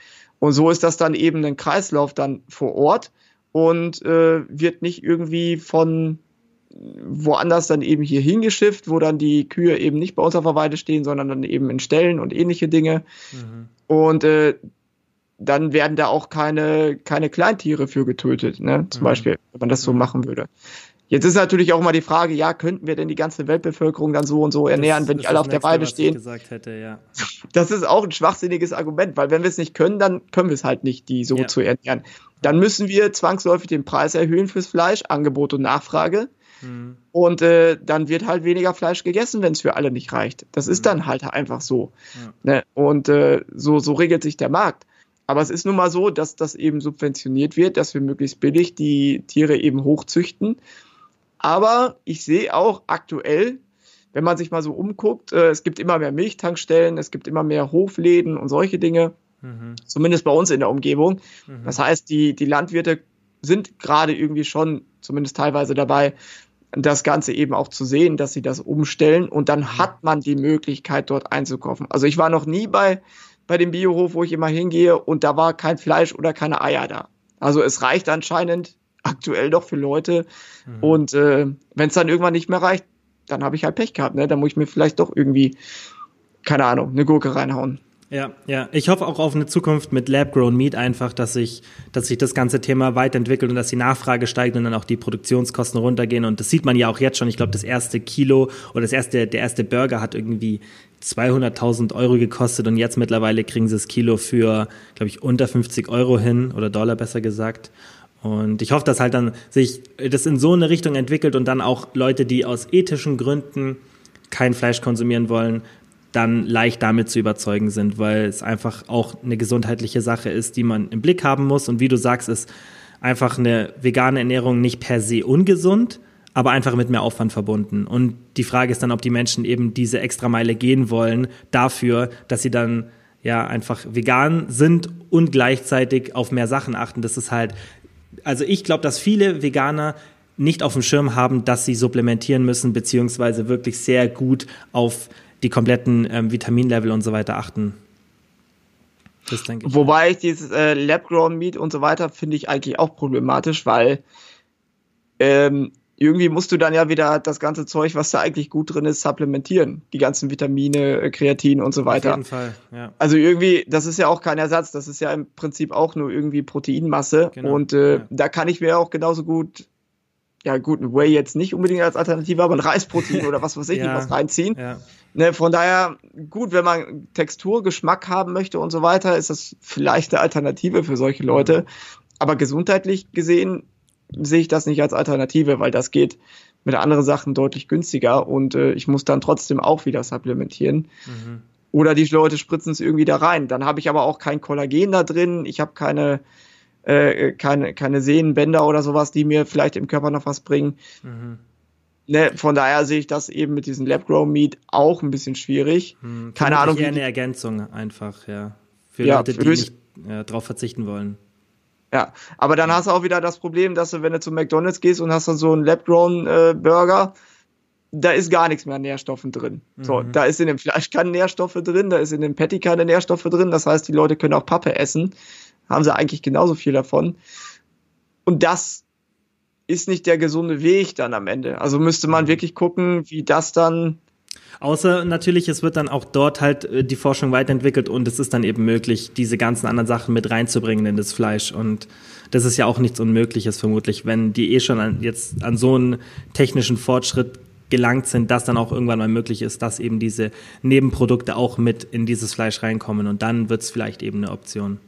Und so ist das dann eben ein Kreislauf dann vor Ort und äh, wird nicht irgendwie von woanders dann eben hier hingeschifft, wo dann die Kühe eben nicht bei uns auf der Weide stehen, sondern dann eben in Ställen und ähnliche Dinge. Mhm. Und äh, dann werden da auch keine, keine Kleintiere für getötet, ne? Zum mhm. Beispiel, wenn man das so mhm. machen würde. Jetzt ist natürlich auch mal die Frage, ja, könnten wir denn die ganze Weltbevölkerung dann so und so ernähren, das, wenn die alle auf der Weide stehen? Hätte, ja. Das ist auch ein schwachsinniges Argument, weil wenn wir es nicht können, dann können wir es halt nicht, die so ja. zu ernähren. Dann müssen wir zwangsläufig den Preis erhöhen fürs Fleisch, Angebot und Nachfrage. Mhm. Und äh, dann wird halt weniger Fleisch gegessen, wenn es für alle nicht reicht. Das ist mhm. dann halt einfach so. Ja. Ne? Und äh, so, so regelt sich der Markt. Aber es ist nun mal so, dass das eben subventioniert wird, dass wir möglichst billig die Tiere eben hochzüchten aber ich sehe auch aktuell, wenn man sich mal so umguckt, äh, es gibt immer mehr Milchtankstellen, es gibt immer mehr Hofläden und solche Dinge. Mhm. Zumindest bei uns in der Umgebung. Mhm. Das heißt, die, die Landwirte sind gerade irgendwie schon zumindest teilweise dabei, das Ganze eben auch zu sehen, dass sie das umstellen und dann mhm. hat man die Möglichkeit, dort einzukaufen. Also ich war noch nie bei, bei dem Biohof, wo ich immer hingehe und da war kein Fleisch oder keine Eier da. Also es reicht anscheinend aktuell doch für Leute. Mhm. Und äh, wenn es dann irgendwann nicht mehr reicht, dann habe ich halt Pech gehabt. Ne? Dann muss ich mir vielleicht doch irgendwie, keine Ahnung, eine Gurke reinhauen. Ja, ja. Ich hoffe auch auf eine Zukunft mit Lab-Grown Meat einfach, dass sich, dass sich das ganze Thema weiterentwickelt und dass die Nachfrage steigt und dann auch die Produktionskosten runtergehen. Und das sieht man ja auch jetzt schon. Ich glaube, das erste Kilo oder das erste, der erste Burger hat irgendwie 200.000 Euro gekostet und jetzt mittlerweile kriegen sie das Kilo für, glaube ich, unter 50 Euro hin oder Dollar besser gesagt. Und ich hoffe, dass halt dann sich das in so eine Richtung entwickelt und dann auch Leute, die aus ethischen Gründen kein Fleisch konsumieren wollen, dann leicht damit zu überzeugen sind, weil es einfach auch eine gesundheitliche Sache ist, die man im Blick haben muss. Und wie du sagst, ist einfach eine vegane Ernährung nicht per se ungesund, aber einfach mit mehr Aufwand verbunden. Und die Frage ist dann, ob die Menschen eben diese Extrameile gehen wollen dafür, dass sie dann ja einfach vegan sind und gleichzeitig auf mehr Sachen achten. Das ist halt also ich glaube, dass viele Veganer nicht auf dem Schirm haben, dass sie supplementieren müssen, beziehungsweise wirklich sehr gut auf die kompletten ähm, Vitaminlevel und so weiter achten. Das denke ich. Wobei ich dieses äh, Lab-Grown Meat und so weiter finde ich eigentlich auch problematisch, weil ähm, irgendwie musst du dann ja wieder das ganze Zeug, was da eigentlich gut drin ist, supplementieren. Die ganzen Vitamine, äh, Kreatin und so weiter. Auf jeden Fall, ja. Also irgendwie, das ist ja auch kein Ersatz, das ist ja im Prinzip auch nur irgendwie Proteinmasse. Genau. Und äh, ja. da kann ich mir auch genauso gut, ja gut, ein Whey jetzt nicht unbedingt als Alternative, aber ein Reisprotein oder was weiß ich ja. was reinziehen. Ja. Ne, von daher, gut, wenn man Textur, Geschmack haben möchte und so weiter, ist das vielleicht eine Alternative für solche Leute. Aber gesundheitlich gesehen sehe ich das nicht als Alternative, weil das geht mit anderen Sachen deutlich günstiger und äh, ich muss dann trotzdem auch wieder supplementieren. Mhm. Oder die Leute spritzen es irgendwie da rein. Dann habe ich aber auch kein Kollagen da drin, ich habe keine, äh, keine, keine Sehnenbänder oder sowas, die mir vielleicht im Körper noch was bringen. Mhm. Ne, von daher sehe ich das eben mit diesem Lab-Grow Meat auch ein bisschen schwierig. Mhm, Keine Ahnung. Eher eine Ergänzung einfach, ja. Für ja, Leute, die nicht ja, drauf verzichten wollen. Ja, aber dann hast du auch wieder das Problem, dass du, wenn du zu McDonalds gehst und hast dann so einen Lab-Grown-Burger, da ist gar nichts mehr an Nährstoffen drin. Mhm. So, da ist in dem Fleisch keine Nährstoffe drin, da ist in dem Patty keine Nährstoffe drin. Das heißt, die Leute können auch Pappe essen. Haben sie eigentlich genauso viel davon. Und das ist nicht der gesunde Weg dann am Ende. Also müsste man mhm. wirklich gucken, wie das dann Außer natürlich, es wird dann auch dort halt äh, die Forschung weiterentwickelt und es ist dann eben möglich, diese ganzen anderen Sachen mit reinzubringen in das Fleisch. Und das ist ja auch nichts Unmögliches vermutlich, wenn die eh schon an, jetzt an so einen technischen Fortschritt gelangt sind, dass dann auch irgendwann mal möglich ist, dass eben diese Nebenprodukte auch mit in dieses Fleisch reinkommen und dann wird es vielleicht eben eine Option.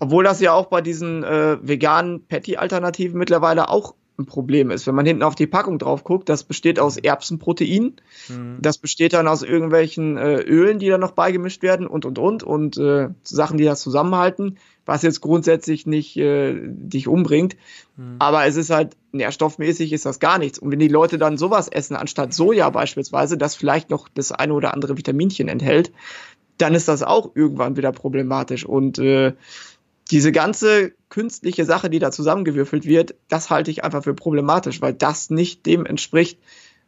Obwohl das ja auch bei diesen äh, veganen Patty-Alternativen mittlerweile auch ein Problem ist. Wenn man hinten auf die Packung drauf guckt, das besteht aus Erbsenprotein, mhm. das besteht dann aus irgendwelchen äh, Ölen, die dann noch beigemischt werden und und und und äh, Sachen, die das zusammenhalten, was jetzt grundsätzlich nicht äh, dich umbringt. Mhm. Aber es ist halt nährstoffmäßig ist das gar nichts. Und wenn die Leute dann sowas essen, anstatt Soja beispielsweise, das vielleicht noch das eine oder andere Vitaminchen enthält, dann ist das auch irgendwann wieder problematisch. Und äh, diese ganze künstliche Sache, die da zusammengewürfelt wird, das halte ich einfach für problematisch, weil das nicht dem entspricht,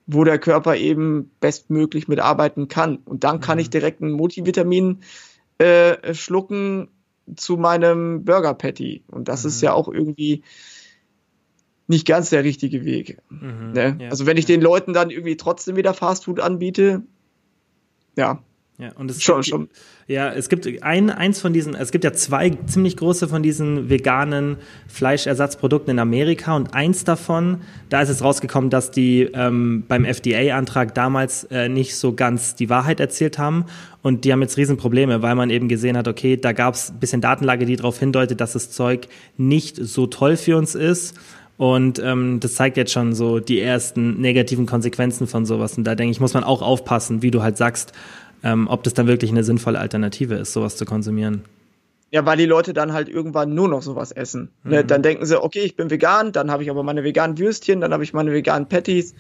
wo der Körper eben bestmöglich mitarbeiten kann. Und dann kann mhm. ich direkt ein Multivitamin äh, schlucken zu meinem Burger Patty. Und das mhm. ist ja auch irgendwie nicht ganz der richtige Weg. Mhm. Ne? Ja, also wenn ich ja. den Leuten dann irgendwie trotzdem wieder Fastfood anbiete, ja, ja, und es schon, gibt, schon. Ja, es gibt ein, eins von diesen, es gibt ja zwei ziemlich große von diesen veganen Fleischersatzprodukten in Amerika und eins davon, da ist es rausgekommen, dass die ähm, beim FDA-Antrag damals äh, nicht so ganz die Wahrheit erzählt haben und die haben jetzt Riesenprobleme, weil man eben gesehen hat, okay, da gab es ein bisschen Datenlage, die darauf hindeutet, dass das Zeug nicht so toll für uns ist. Und ähm, das zeigt jetzt schon so die ersten negativen Konsequenzen von sowas. Und da denke ich, muss man auch aufpassen, wie du halt sagst, ähm, ob das dann wirklich eine sinnvolle Alternative ist, sowas zu konsumieren. Ja, weil die Leute dann halt irgendwann nur noch sowas essen. Ne, mhm. Dann denken sie, okay, ich bin vegan, dann habe ich aber meine veganen Würstchen, dann habe ich meine veganen Patties,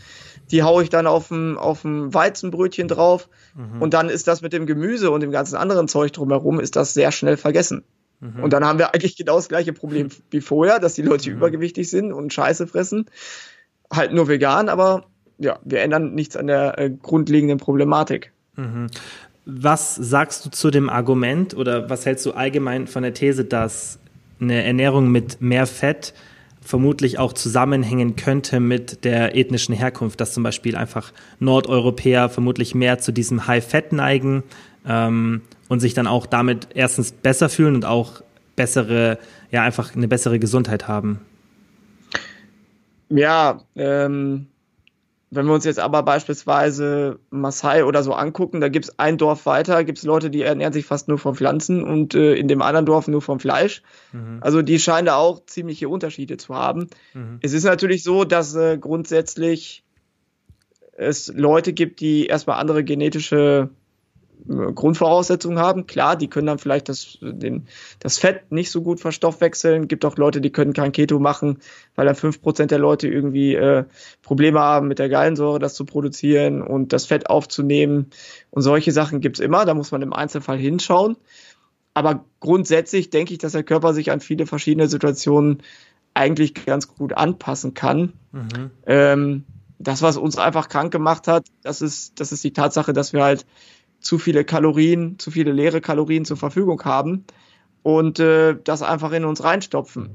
die haue ich dann auf dem, auf dem Weizenbrötchen drauf mhm. und dann ist das mit dem Gemüse und dem ganzen anderen Zeug drumherum, ist das sehr schnell vergessen. Mhm. Und dann haben wir eigentlich genau das gleiche Problem wie vorher, dass die Leute mhm. übergewichtig sind und Scheiße fressen. Halt nur vegan, aber ja, wir ändern nichts an der äh, grundlegenden Problematik. Mhm. Was sagst du zu dem Argument oder was hältst du allgemein von der These, dass eine Ernährung mit mehr Fett vermutlich auch zusammenhängen könnte mit der ethnischen Herkunft, dass zum Beispiel einfach Nordeuropäer vermutlich mehr zu diesem High-Fett neigen ähm, und sich dann auch damit erstens besser fühlen und auch bessere, ja, einfach eine bessere Gesundheit haben? Ja, ähm, wenn wir uns jetzt aber beispielsweise Maasai oder so angucken, da gibt es ein Dorf weiter, gibt es Leute, die ernähren sich fast nur von Pflanzen und äh, in dem anderen Dorf nur vom Fleisch. Mhm. Also die scheinen da auch ziemliche Unterschiede zu haben. Mhm. Es ist natürlich so, dass äh, grundsätzlich es Leute gibt, die erstmal andere genetische Grundvoraussetzungen haben. Klar, die können dann vielleicht das, den, das Fett nicht so gut verstoffwechseln. Gibt auch Leute, die können kein Keto machen, weil dann fünf Prozent der Leute irgendwie äh, Probleme haben mit der Gallensäure, das zu produzieren und das Fett aufzunehmen. Und solche Sachen gibt's immer. Da muss man im Einzelfall hinschauen. Aber grundsätzlich denke ich, dass der Körper sich an viele verschiedene Situationen eigentlich ganz gut anpassen kann. Mhm. Ähm, das, was uns einfach krank gemacht hat, das ist, das ist die Tatsache, dass wir halt zu viele Kalorien, zu viele leere Kalorien zur Verfügung haben und äh, das einfach in uns reinstopfen.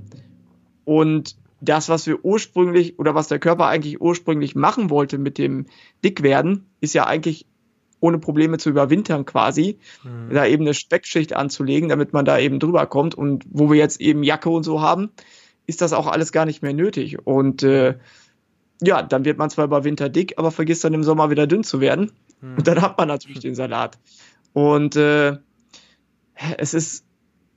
Und das, was wir ursprünglich oder was der Körper eigentlich ursprünglich machen wollte mit dem Dickwerden, ist ja eigentlich ohne Probleme zu überwintern quasi, mhm. da eben eine Speckschicht anzulegen, damit man da eben drüber kommt. Und wo wir jetzt eben Jacke und so haben, ist das auch alles gar nicht mehr nötig. Und äh, ja, dann wird man zwar über Winter dick, aber vergisst dann im Sommer wieder dünn zu werden. Hm. Und dann hat man natürlich den Salat. Und äh, es ist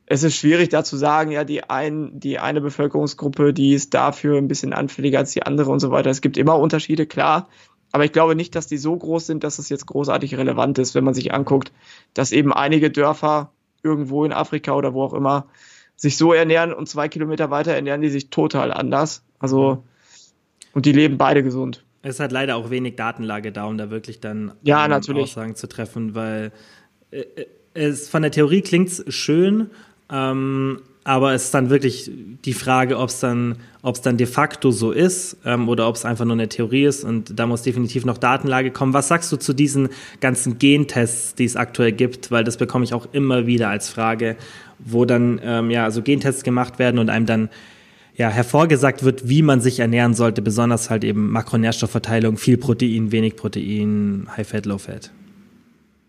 es ist schwierig da zu sagen, ja, die, ein, die eine Bevölkerungsgruppe, die ist dafür ein bisschen anfälliger als die andere und so weiter. Es gibt immer Unterschiede, klar. Aber ich glaube nicht, dass die so groß sind, dass es jetzt großartig relevant ist, wenn man sich anguckt, dass eben einige Dörfer irgendwo in Afrika oder wo auch immer sich so ernähren und zwei Kilometer weiter ernähren die sich total anders. Also, und die leben beide gesund. Es hat leider auch wenig Datenlage da, um da wirklich dann ja, ähm, Aussagen zu treffen, weil äh, äh, es von der Theorie klingt es schön, ähm, aber es ist dann wirklich die Frage, ob es dann, dann de facto so ist ähm, oder ob es einfach nur eine Theorie ist. Und da muss definitiv noch Datenlage kommen. Was sagst du zu diesen ganzen Gentests, die es aktuell gibt? Weil das bekomme ich auch immer wieder als Frage, wo dann ähm, ja so Gentests gemacht werden und einem dann ja, hervorgesagt wird, wie man sich ernähren sollte, besonders halt eben Makronährstoffverteilung, viel Protein, wenig Protein, High Fat, Low Fat.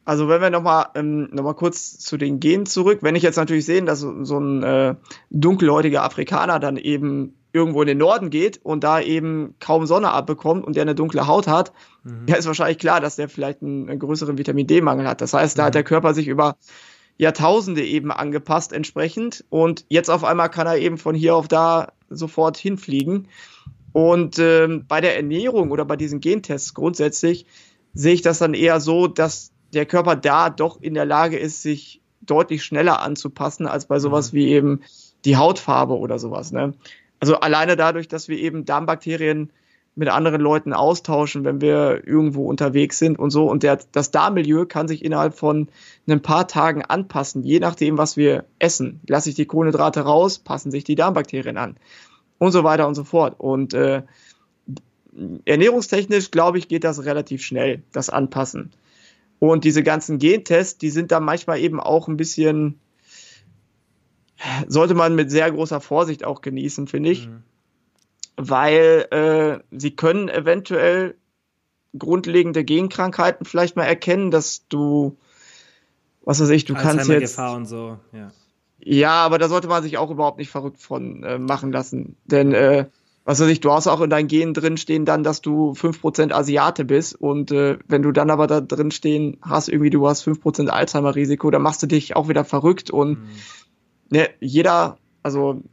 Also wenn wir nochmal ähm, noch kurz zu den Genen zurück, wenn ich jetzt natürlich sehe, dass so, so ein äh, dunkelhäutiger Afrikaner dann eben irgendwo in den Norden geht und da eben kaum Sonne abbekommt und der eine dunkle Haut hat, mhm. ja, ist wahrscheinlich klar, dass der vielleicht einen, einen größeren Vitamin D-Mangel hat. Das heißt, da mhm. hat der Körper sich über Jahrtausende eben angepasst entsprechend und jetzt auf einmal kann er eben von hier auf da sofort hinfliegen. Und ähm, bei der Ernährung oder bei diesen Gentests grundsätzlich sehe ich das dann eher so, dass der Körper da doch in der Lage ist, sich deutlich schneller anzupassen als bei sowas mhm. wie eben die Hautfarbe oder sowas. Ne? Also alleine dadurch, dass wir eben Darmbakterien mit anderen Leuten austauschen, wenn wir irgendwo unterwegs sind und so. Und der, das Darmmilieu kann sich innerhalb von ein paar Tagen anpassen, je nachdem, was wir essen. Lasse ich die Kohlenhydrate raus, passen sich die Darmbakterien an und so weiter und so fort. Und äh, ernährungstechnisch, glaube ich, geht das relativ schnell, das Anpassen. Und diese ganzen Gentests, die sind da manchmal eben auch ein bisschen, sollte man mit sehr großer Vorsicht auch genießen, finde ich. Mhm. Weil äh, sie können eventuell grundlegende Genkrankheiten vielleicht mal erkennen, dass du, was weiß ich, du kannst jetzt. Gefahr und so, ja. Ja, aber da sollte man sich auch überhaupt nicht verrückt von äh, machen lassen. Denn äh, was weiß ich, du hast auch in deinen Genen drin stehen dann, dass du 5% Asiate bist und äh, wenn du dann aber da drin stehen hast, irgendwie du hast 5% Alzheimer-Risiko, dann machst du dich auch wieder verrückt und mhm. ne, jeder, also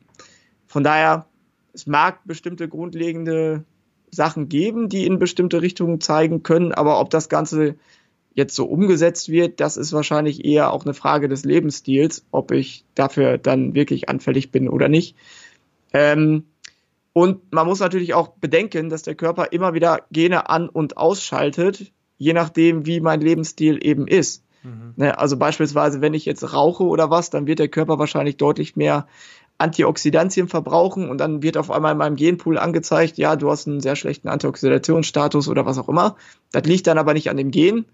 von daher, es mag bestimmte grundlegende Sachen geben, die in bestimmte Richtungen zeigen können, aber ob das Ganze jetzt so umgesetzt wird, das ist wahrscheinlich eher auch eine Frage des Lebensstils, ob ich dafür dann wirklich anfällig bin oder nicht. Ähm, und man muss natürlich auch bedenken, dass der Körper immer wieder Gene an- und ausschaltet, je nachdem, wie mein Lebensstil eben ist. Mhm. Ne, also beispielsweise, wenn ich jetzt rauche oder was, dann wird der Körper wahrscheinlich deutlich mehr Antioxidantien verbrauchen und dann wird auf einmal in meinem Genpool angezeigt, ja, du hast einen sehr schlechten Antioxidationsstatus oder was auch immer. Das liegt dann aber nicht an dem Gen,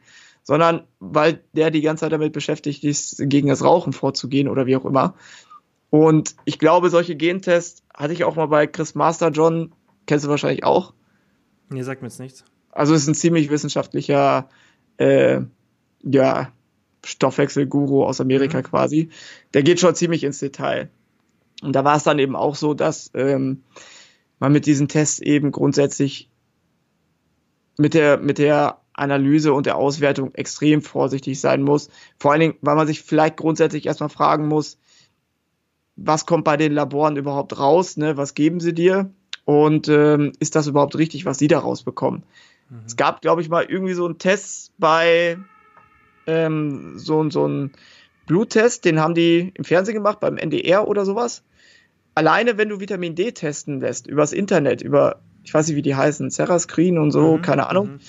sondern weil der die ganze Zeit damit beschäftigt ist, gegen das Rauchen vorzugehen oder wie auch immer. Und ich glaube, solche Gentests hatte ich auch mal bei Chris Master John, kennst du wahrscheinlich auch. Nee, sagt mir jetzt nichts. Also ist ein ziemlich wissenschaftlicher, äh, ja, Stoffwechselguru aus Amerika mhm. quasi. Der geht schon ziemlich ins Detail. Und da war es dann eben auch so, dass ähm, man mit diesen Tests eben grundsätzlich mit der, mit der Analyse und der Auswertung extrem vorsichtig sein muss. Vor allen Dingen, weil man sich vielleicht grundsätzlich erstmal fragen muss, was kommt bei den Laboren überhaupt raus, ne? was geben sie dir und ähm, ist das überhaupt richtig, was sie da rausbekommen. Mhm. Es gab, glaube ich, mal irgendwie so einen Test bei ähm, so, so ein Bluttest, den haben die im Fernsehen gemacht, beim NDR oder sowas. Alleine, wenn du Vitamin D testen lässt, übers Internet, über, ich weiß nicht, wie die heißen, Serrascreen und so, mhm. keine Ahnung. Mhm.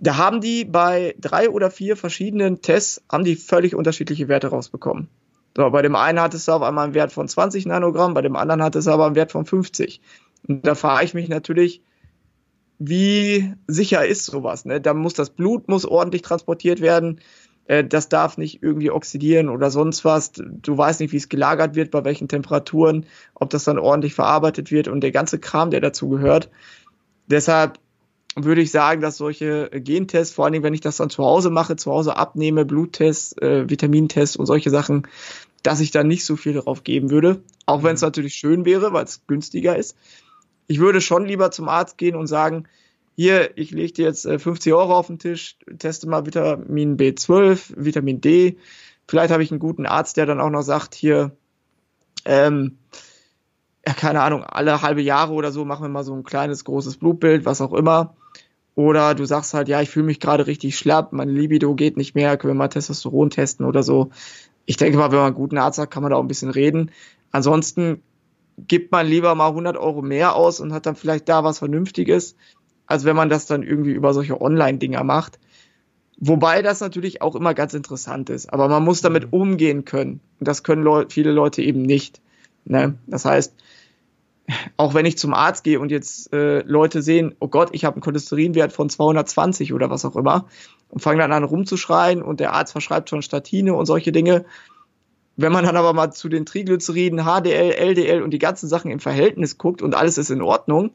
Da haben die bei drei oder vier verschiedenen Tests, haben die völlig unterschiedliche Werte rausbekommen. So, bei dem einen hat es auf einmal einen Wert von 20 Nanogramm, bei dem anderen hat es aber einen Wert von 50. Und da frage ich mich natürlich, wie sicher ist sowas? Ne? Da muss das Blut muss ordentlich transportiert werden. Äh, das darf nicht irgendwie oxidieren oder sonst was. Du weißt nicht, wie es gelagert wird, bei welchen Temperaturen, ob das dann ordentlich verarbeitet wird und der ganze Kram, der dazu gehört. Deshalb würde ich sagen, dass solche Gentests, vor allen Dingen, wenn ich das dann zu Hause mache, zu Hause abnehme, Bluttests, äh, Vitamintests und solche Sachen, dass ich da nicht so viel darauf geben würde. Auch wenn es mhm. natürlich schön wäre, weil es günstiger ist. Ich würde schon lieber zum Arzt gehen und sagen, hier, ich lege dir jetzt 50 äh, Euro auf den Tisch, teste mal Vitamin B12, Vitamin D. Vielleicht habe ich einen guten Arzt, der dann auch noch sagt, hier, ähm, ja, keine Ahnung, alle halbe Jahre oder so machen wir mal so ein kleines, großes Blutbild, was auch immer. Oder du sagst halt, ja, ich fühle mich gerade richtig schlapp, mein Libido geht nicht mehr, können wir mal Testosteron testen oder so ich denke mal, wenn man einen guten Arzt hat, kann man da auch ein bisschen reden. Ansonsten gibt man lieber mal 100 Euro mehr aus und hat dann vielleicht da was Vernünftiges, als wenn man das dann irgendwie über solche Online-Dinger macht. Wobei das natürlich auch immer ganz interessant ist. Aber man muss damit mhm. umgehen können. Und das können Leu viele Leute eben nicht. Ne? Das heißt, auch wenn ich zum Arzt gehe und jetzt äh, Leute sehen, oh Gott, ich habe einen Cholesterinwert von 220 oder was auch immer und fangen dann an rumzuschreien und der Arzt verschreibt schon Statine und solche Dinge. Wenn man dann aber mal zu den Triglyceriden, HDL, LDL und die ganzen Sachen im Verhältnis guckt und alles ist in Ordnung,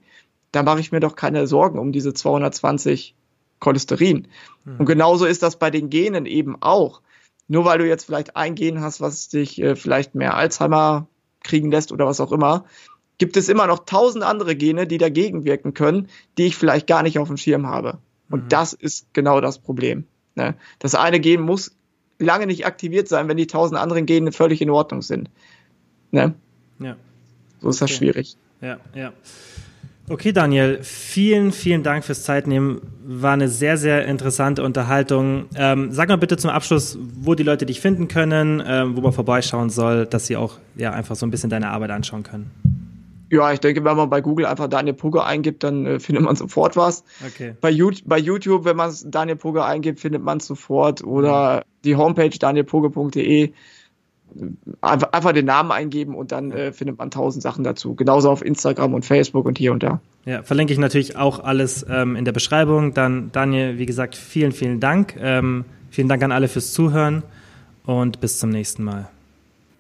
dann mache ich mir doch keine Sorgen um diese 220 Cholesterin. Mhm. Und genauso ist das bei den Genen eben auch. Nur weil du jetzt vielleicht ein Gen hast, was dich äh, vielleicht mehr Alzheimer kriegen lässt oder was auch immer, gibt es immer noch tausend andere Gene, die dagegen wirken können, die ich vielleicht gar nicht auf dem Schirm habe. Und mhm. das ist genau das Problem. Ne? Das eine Gen muss lange nicht aktiviert sein, wenn die tausend anderen Gene völlig in Ordnung sind. Ne? Ja. So ist okay. das schwierig. Ja, ja. Okay, Daniel, vielen, vielen Dank fürs Zeitnehmen. War eine sehr, sehr interessante Unterhaltung. Ähm, sag mal bitte zum Abschluss, wo die Leute dich finden können, ähm, wo man vorbeischauen soll, dass sie auch ja, einfach so ein bisschen deine Arbeit anschauen können. Ja, ich denke, wenn man bei Google einfach Daniel Pugge eingibt, dann äh, findet man sofort was. Okay. Bei, YouTube, bei YouTube, wenn man Daniel Pugge eingibt, findet man es sofort. Oder die Homepage danielpugge.de. Einfach, den Namen eingeben und dann äh, findet man tausend Sachen dazu. Genauso auf Instagram und Facebook und hier und da. Ja, verlinke ich natürlich auch alles ähm, in der Beschreibung. Dann, Daniel, wie gesagt, vielen, vielen Dank. Ähm, vielen Dank an alle fürs Zuhören und bis zum nächsten Mal.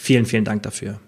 Vielen, vielen Dank dafür.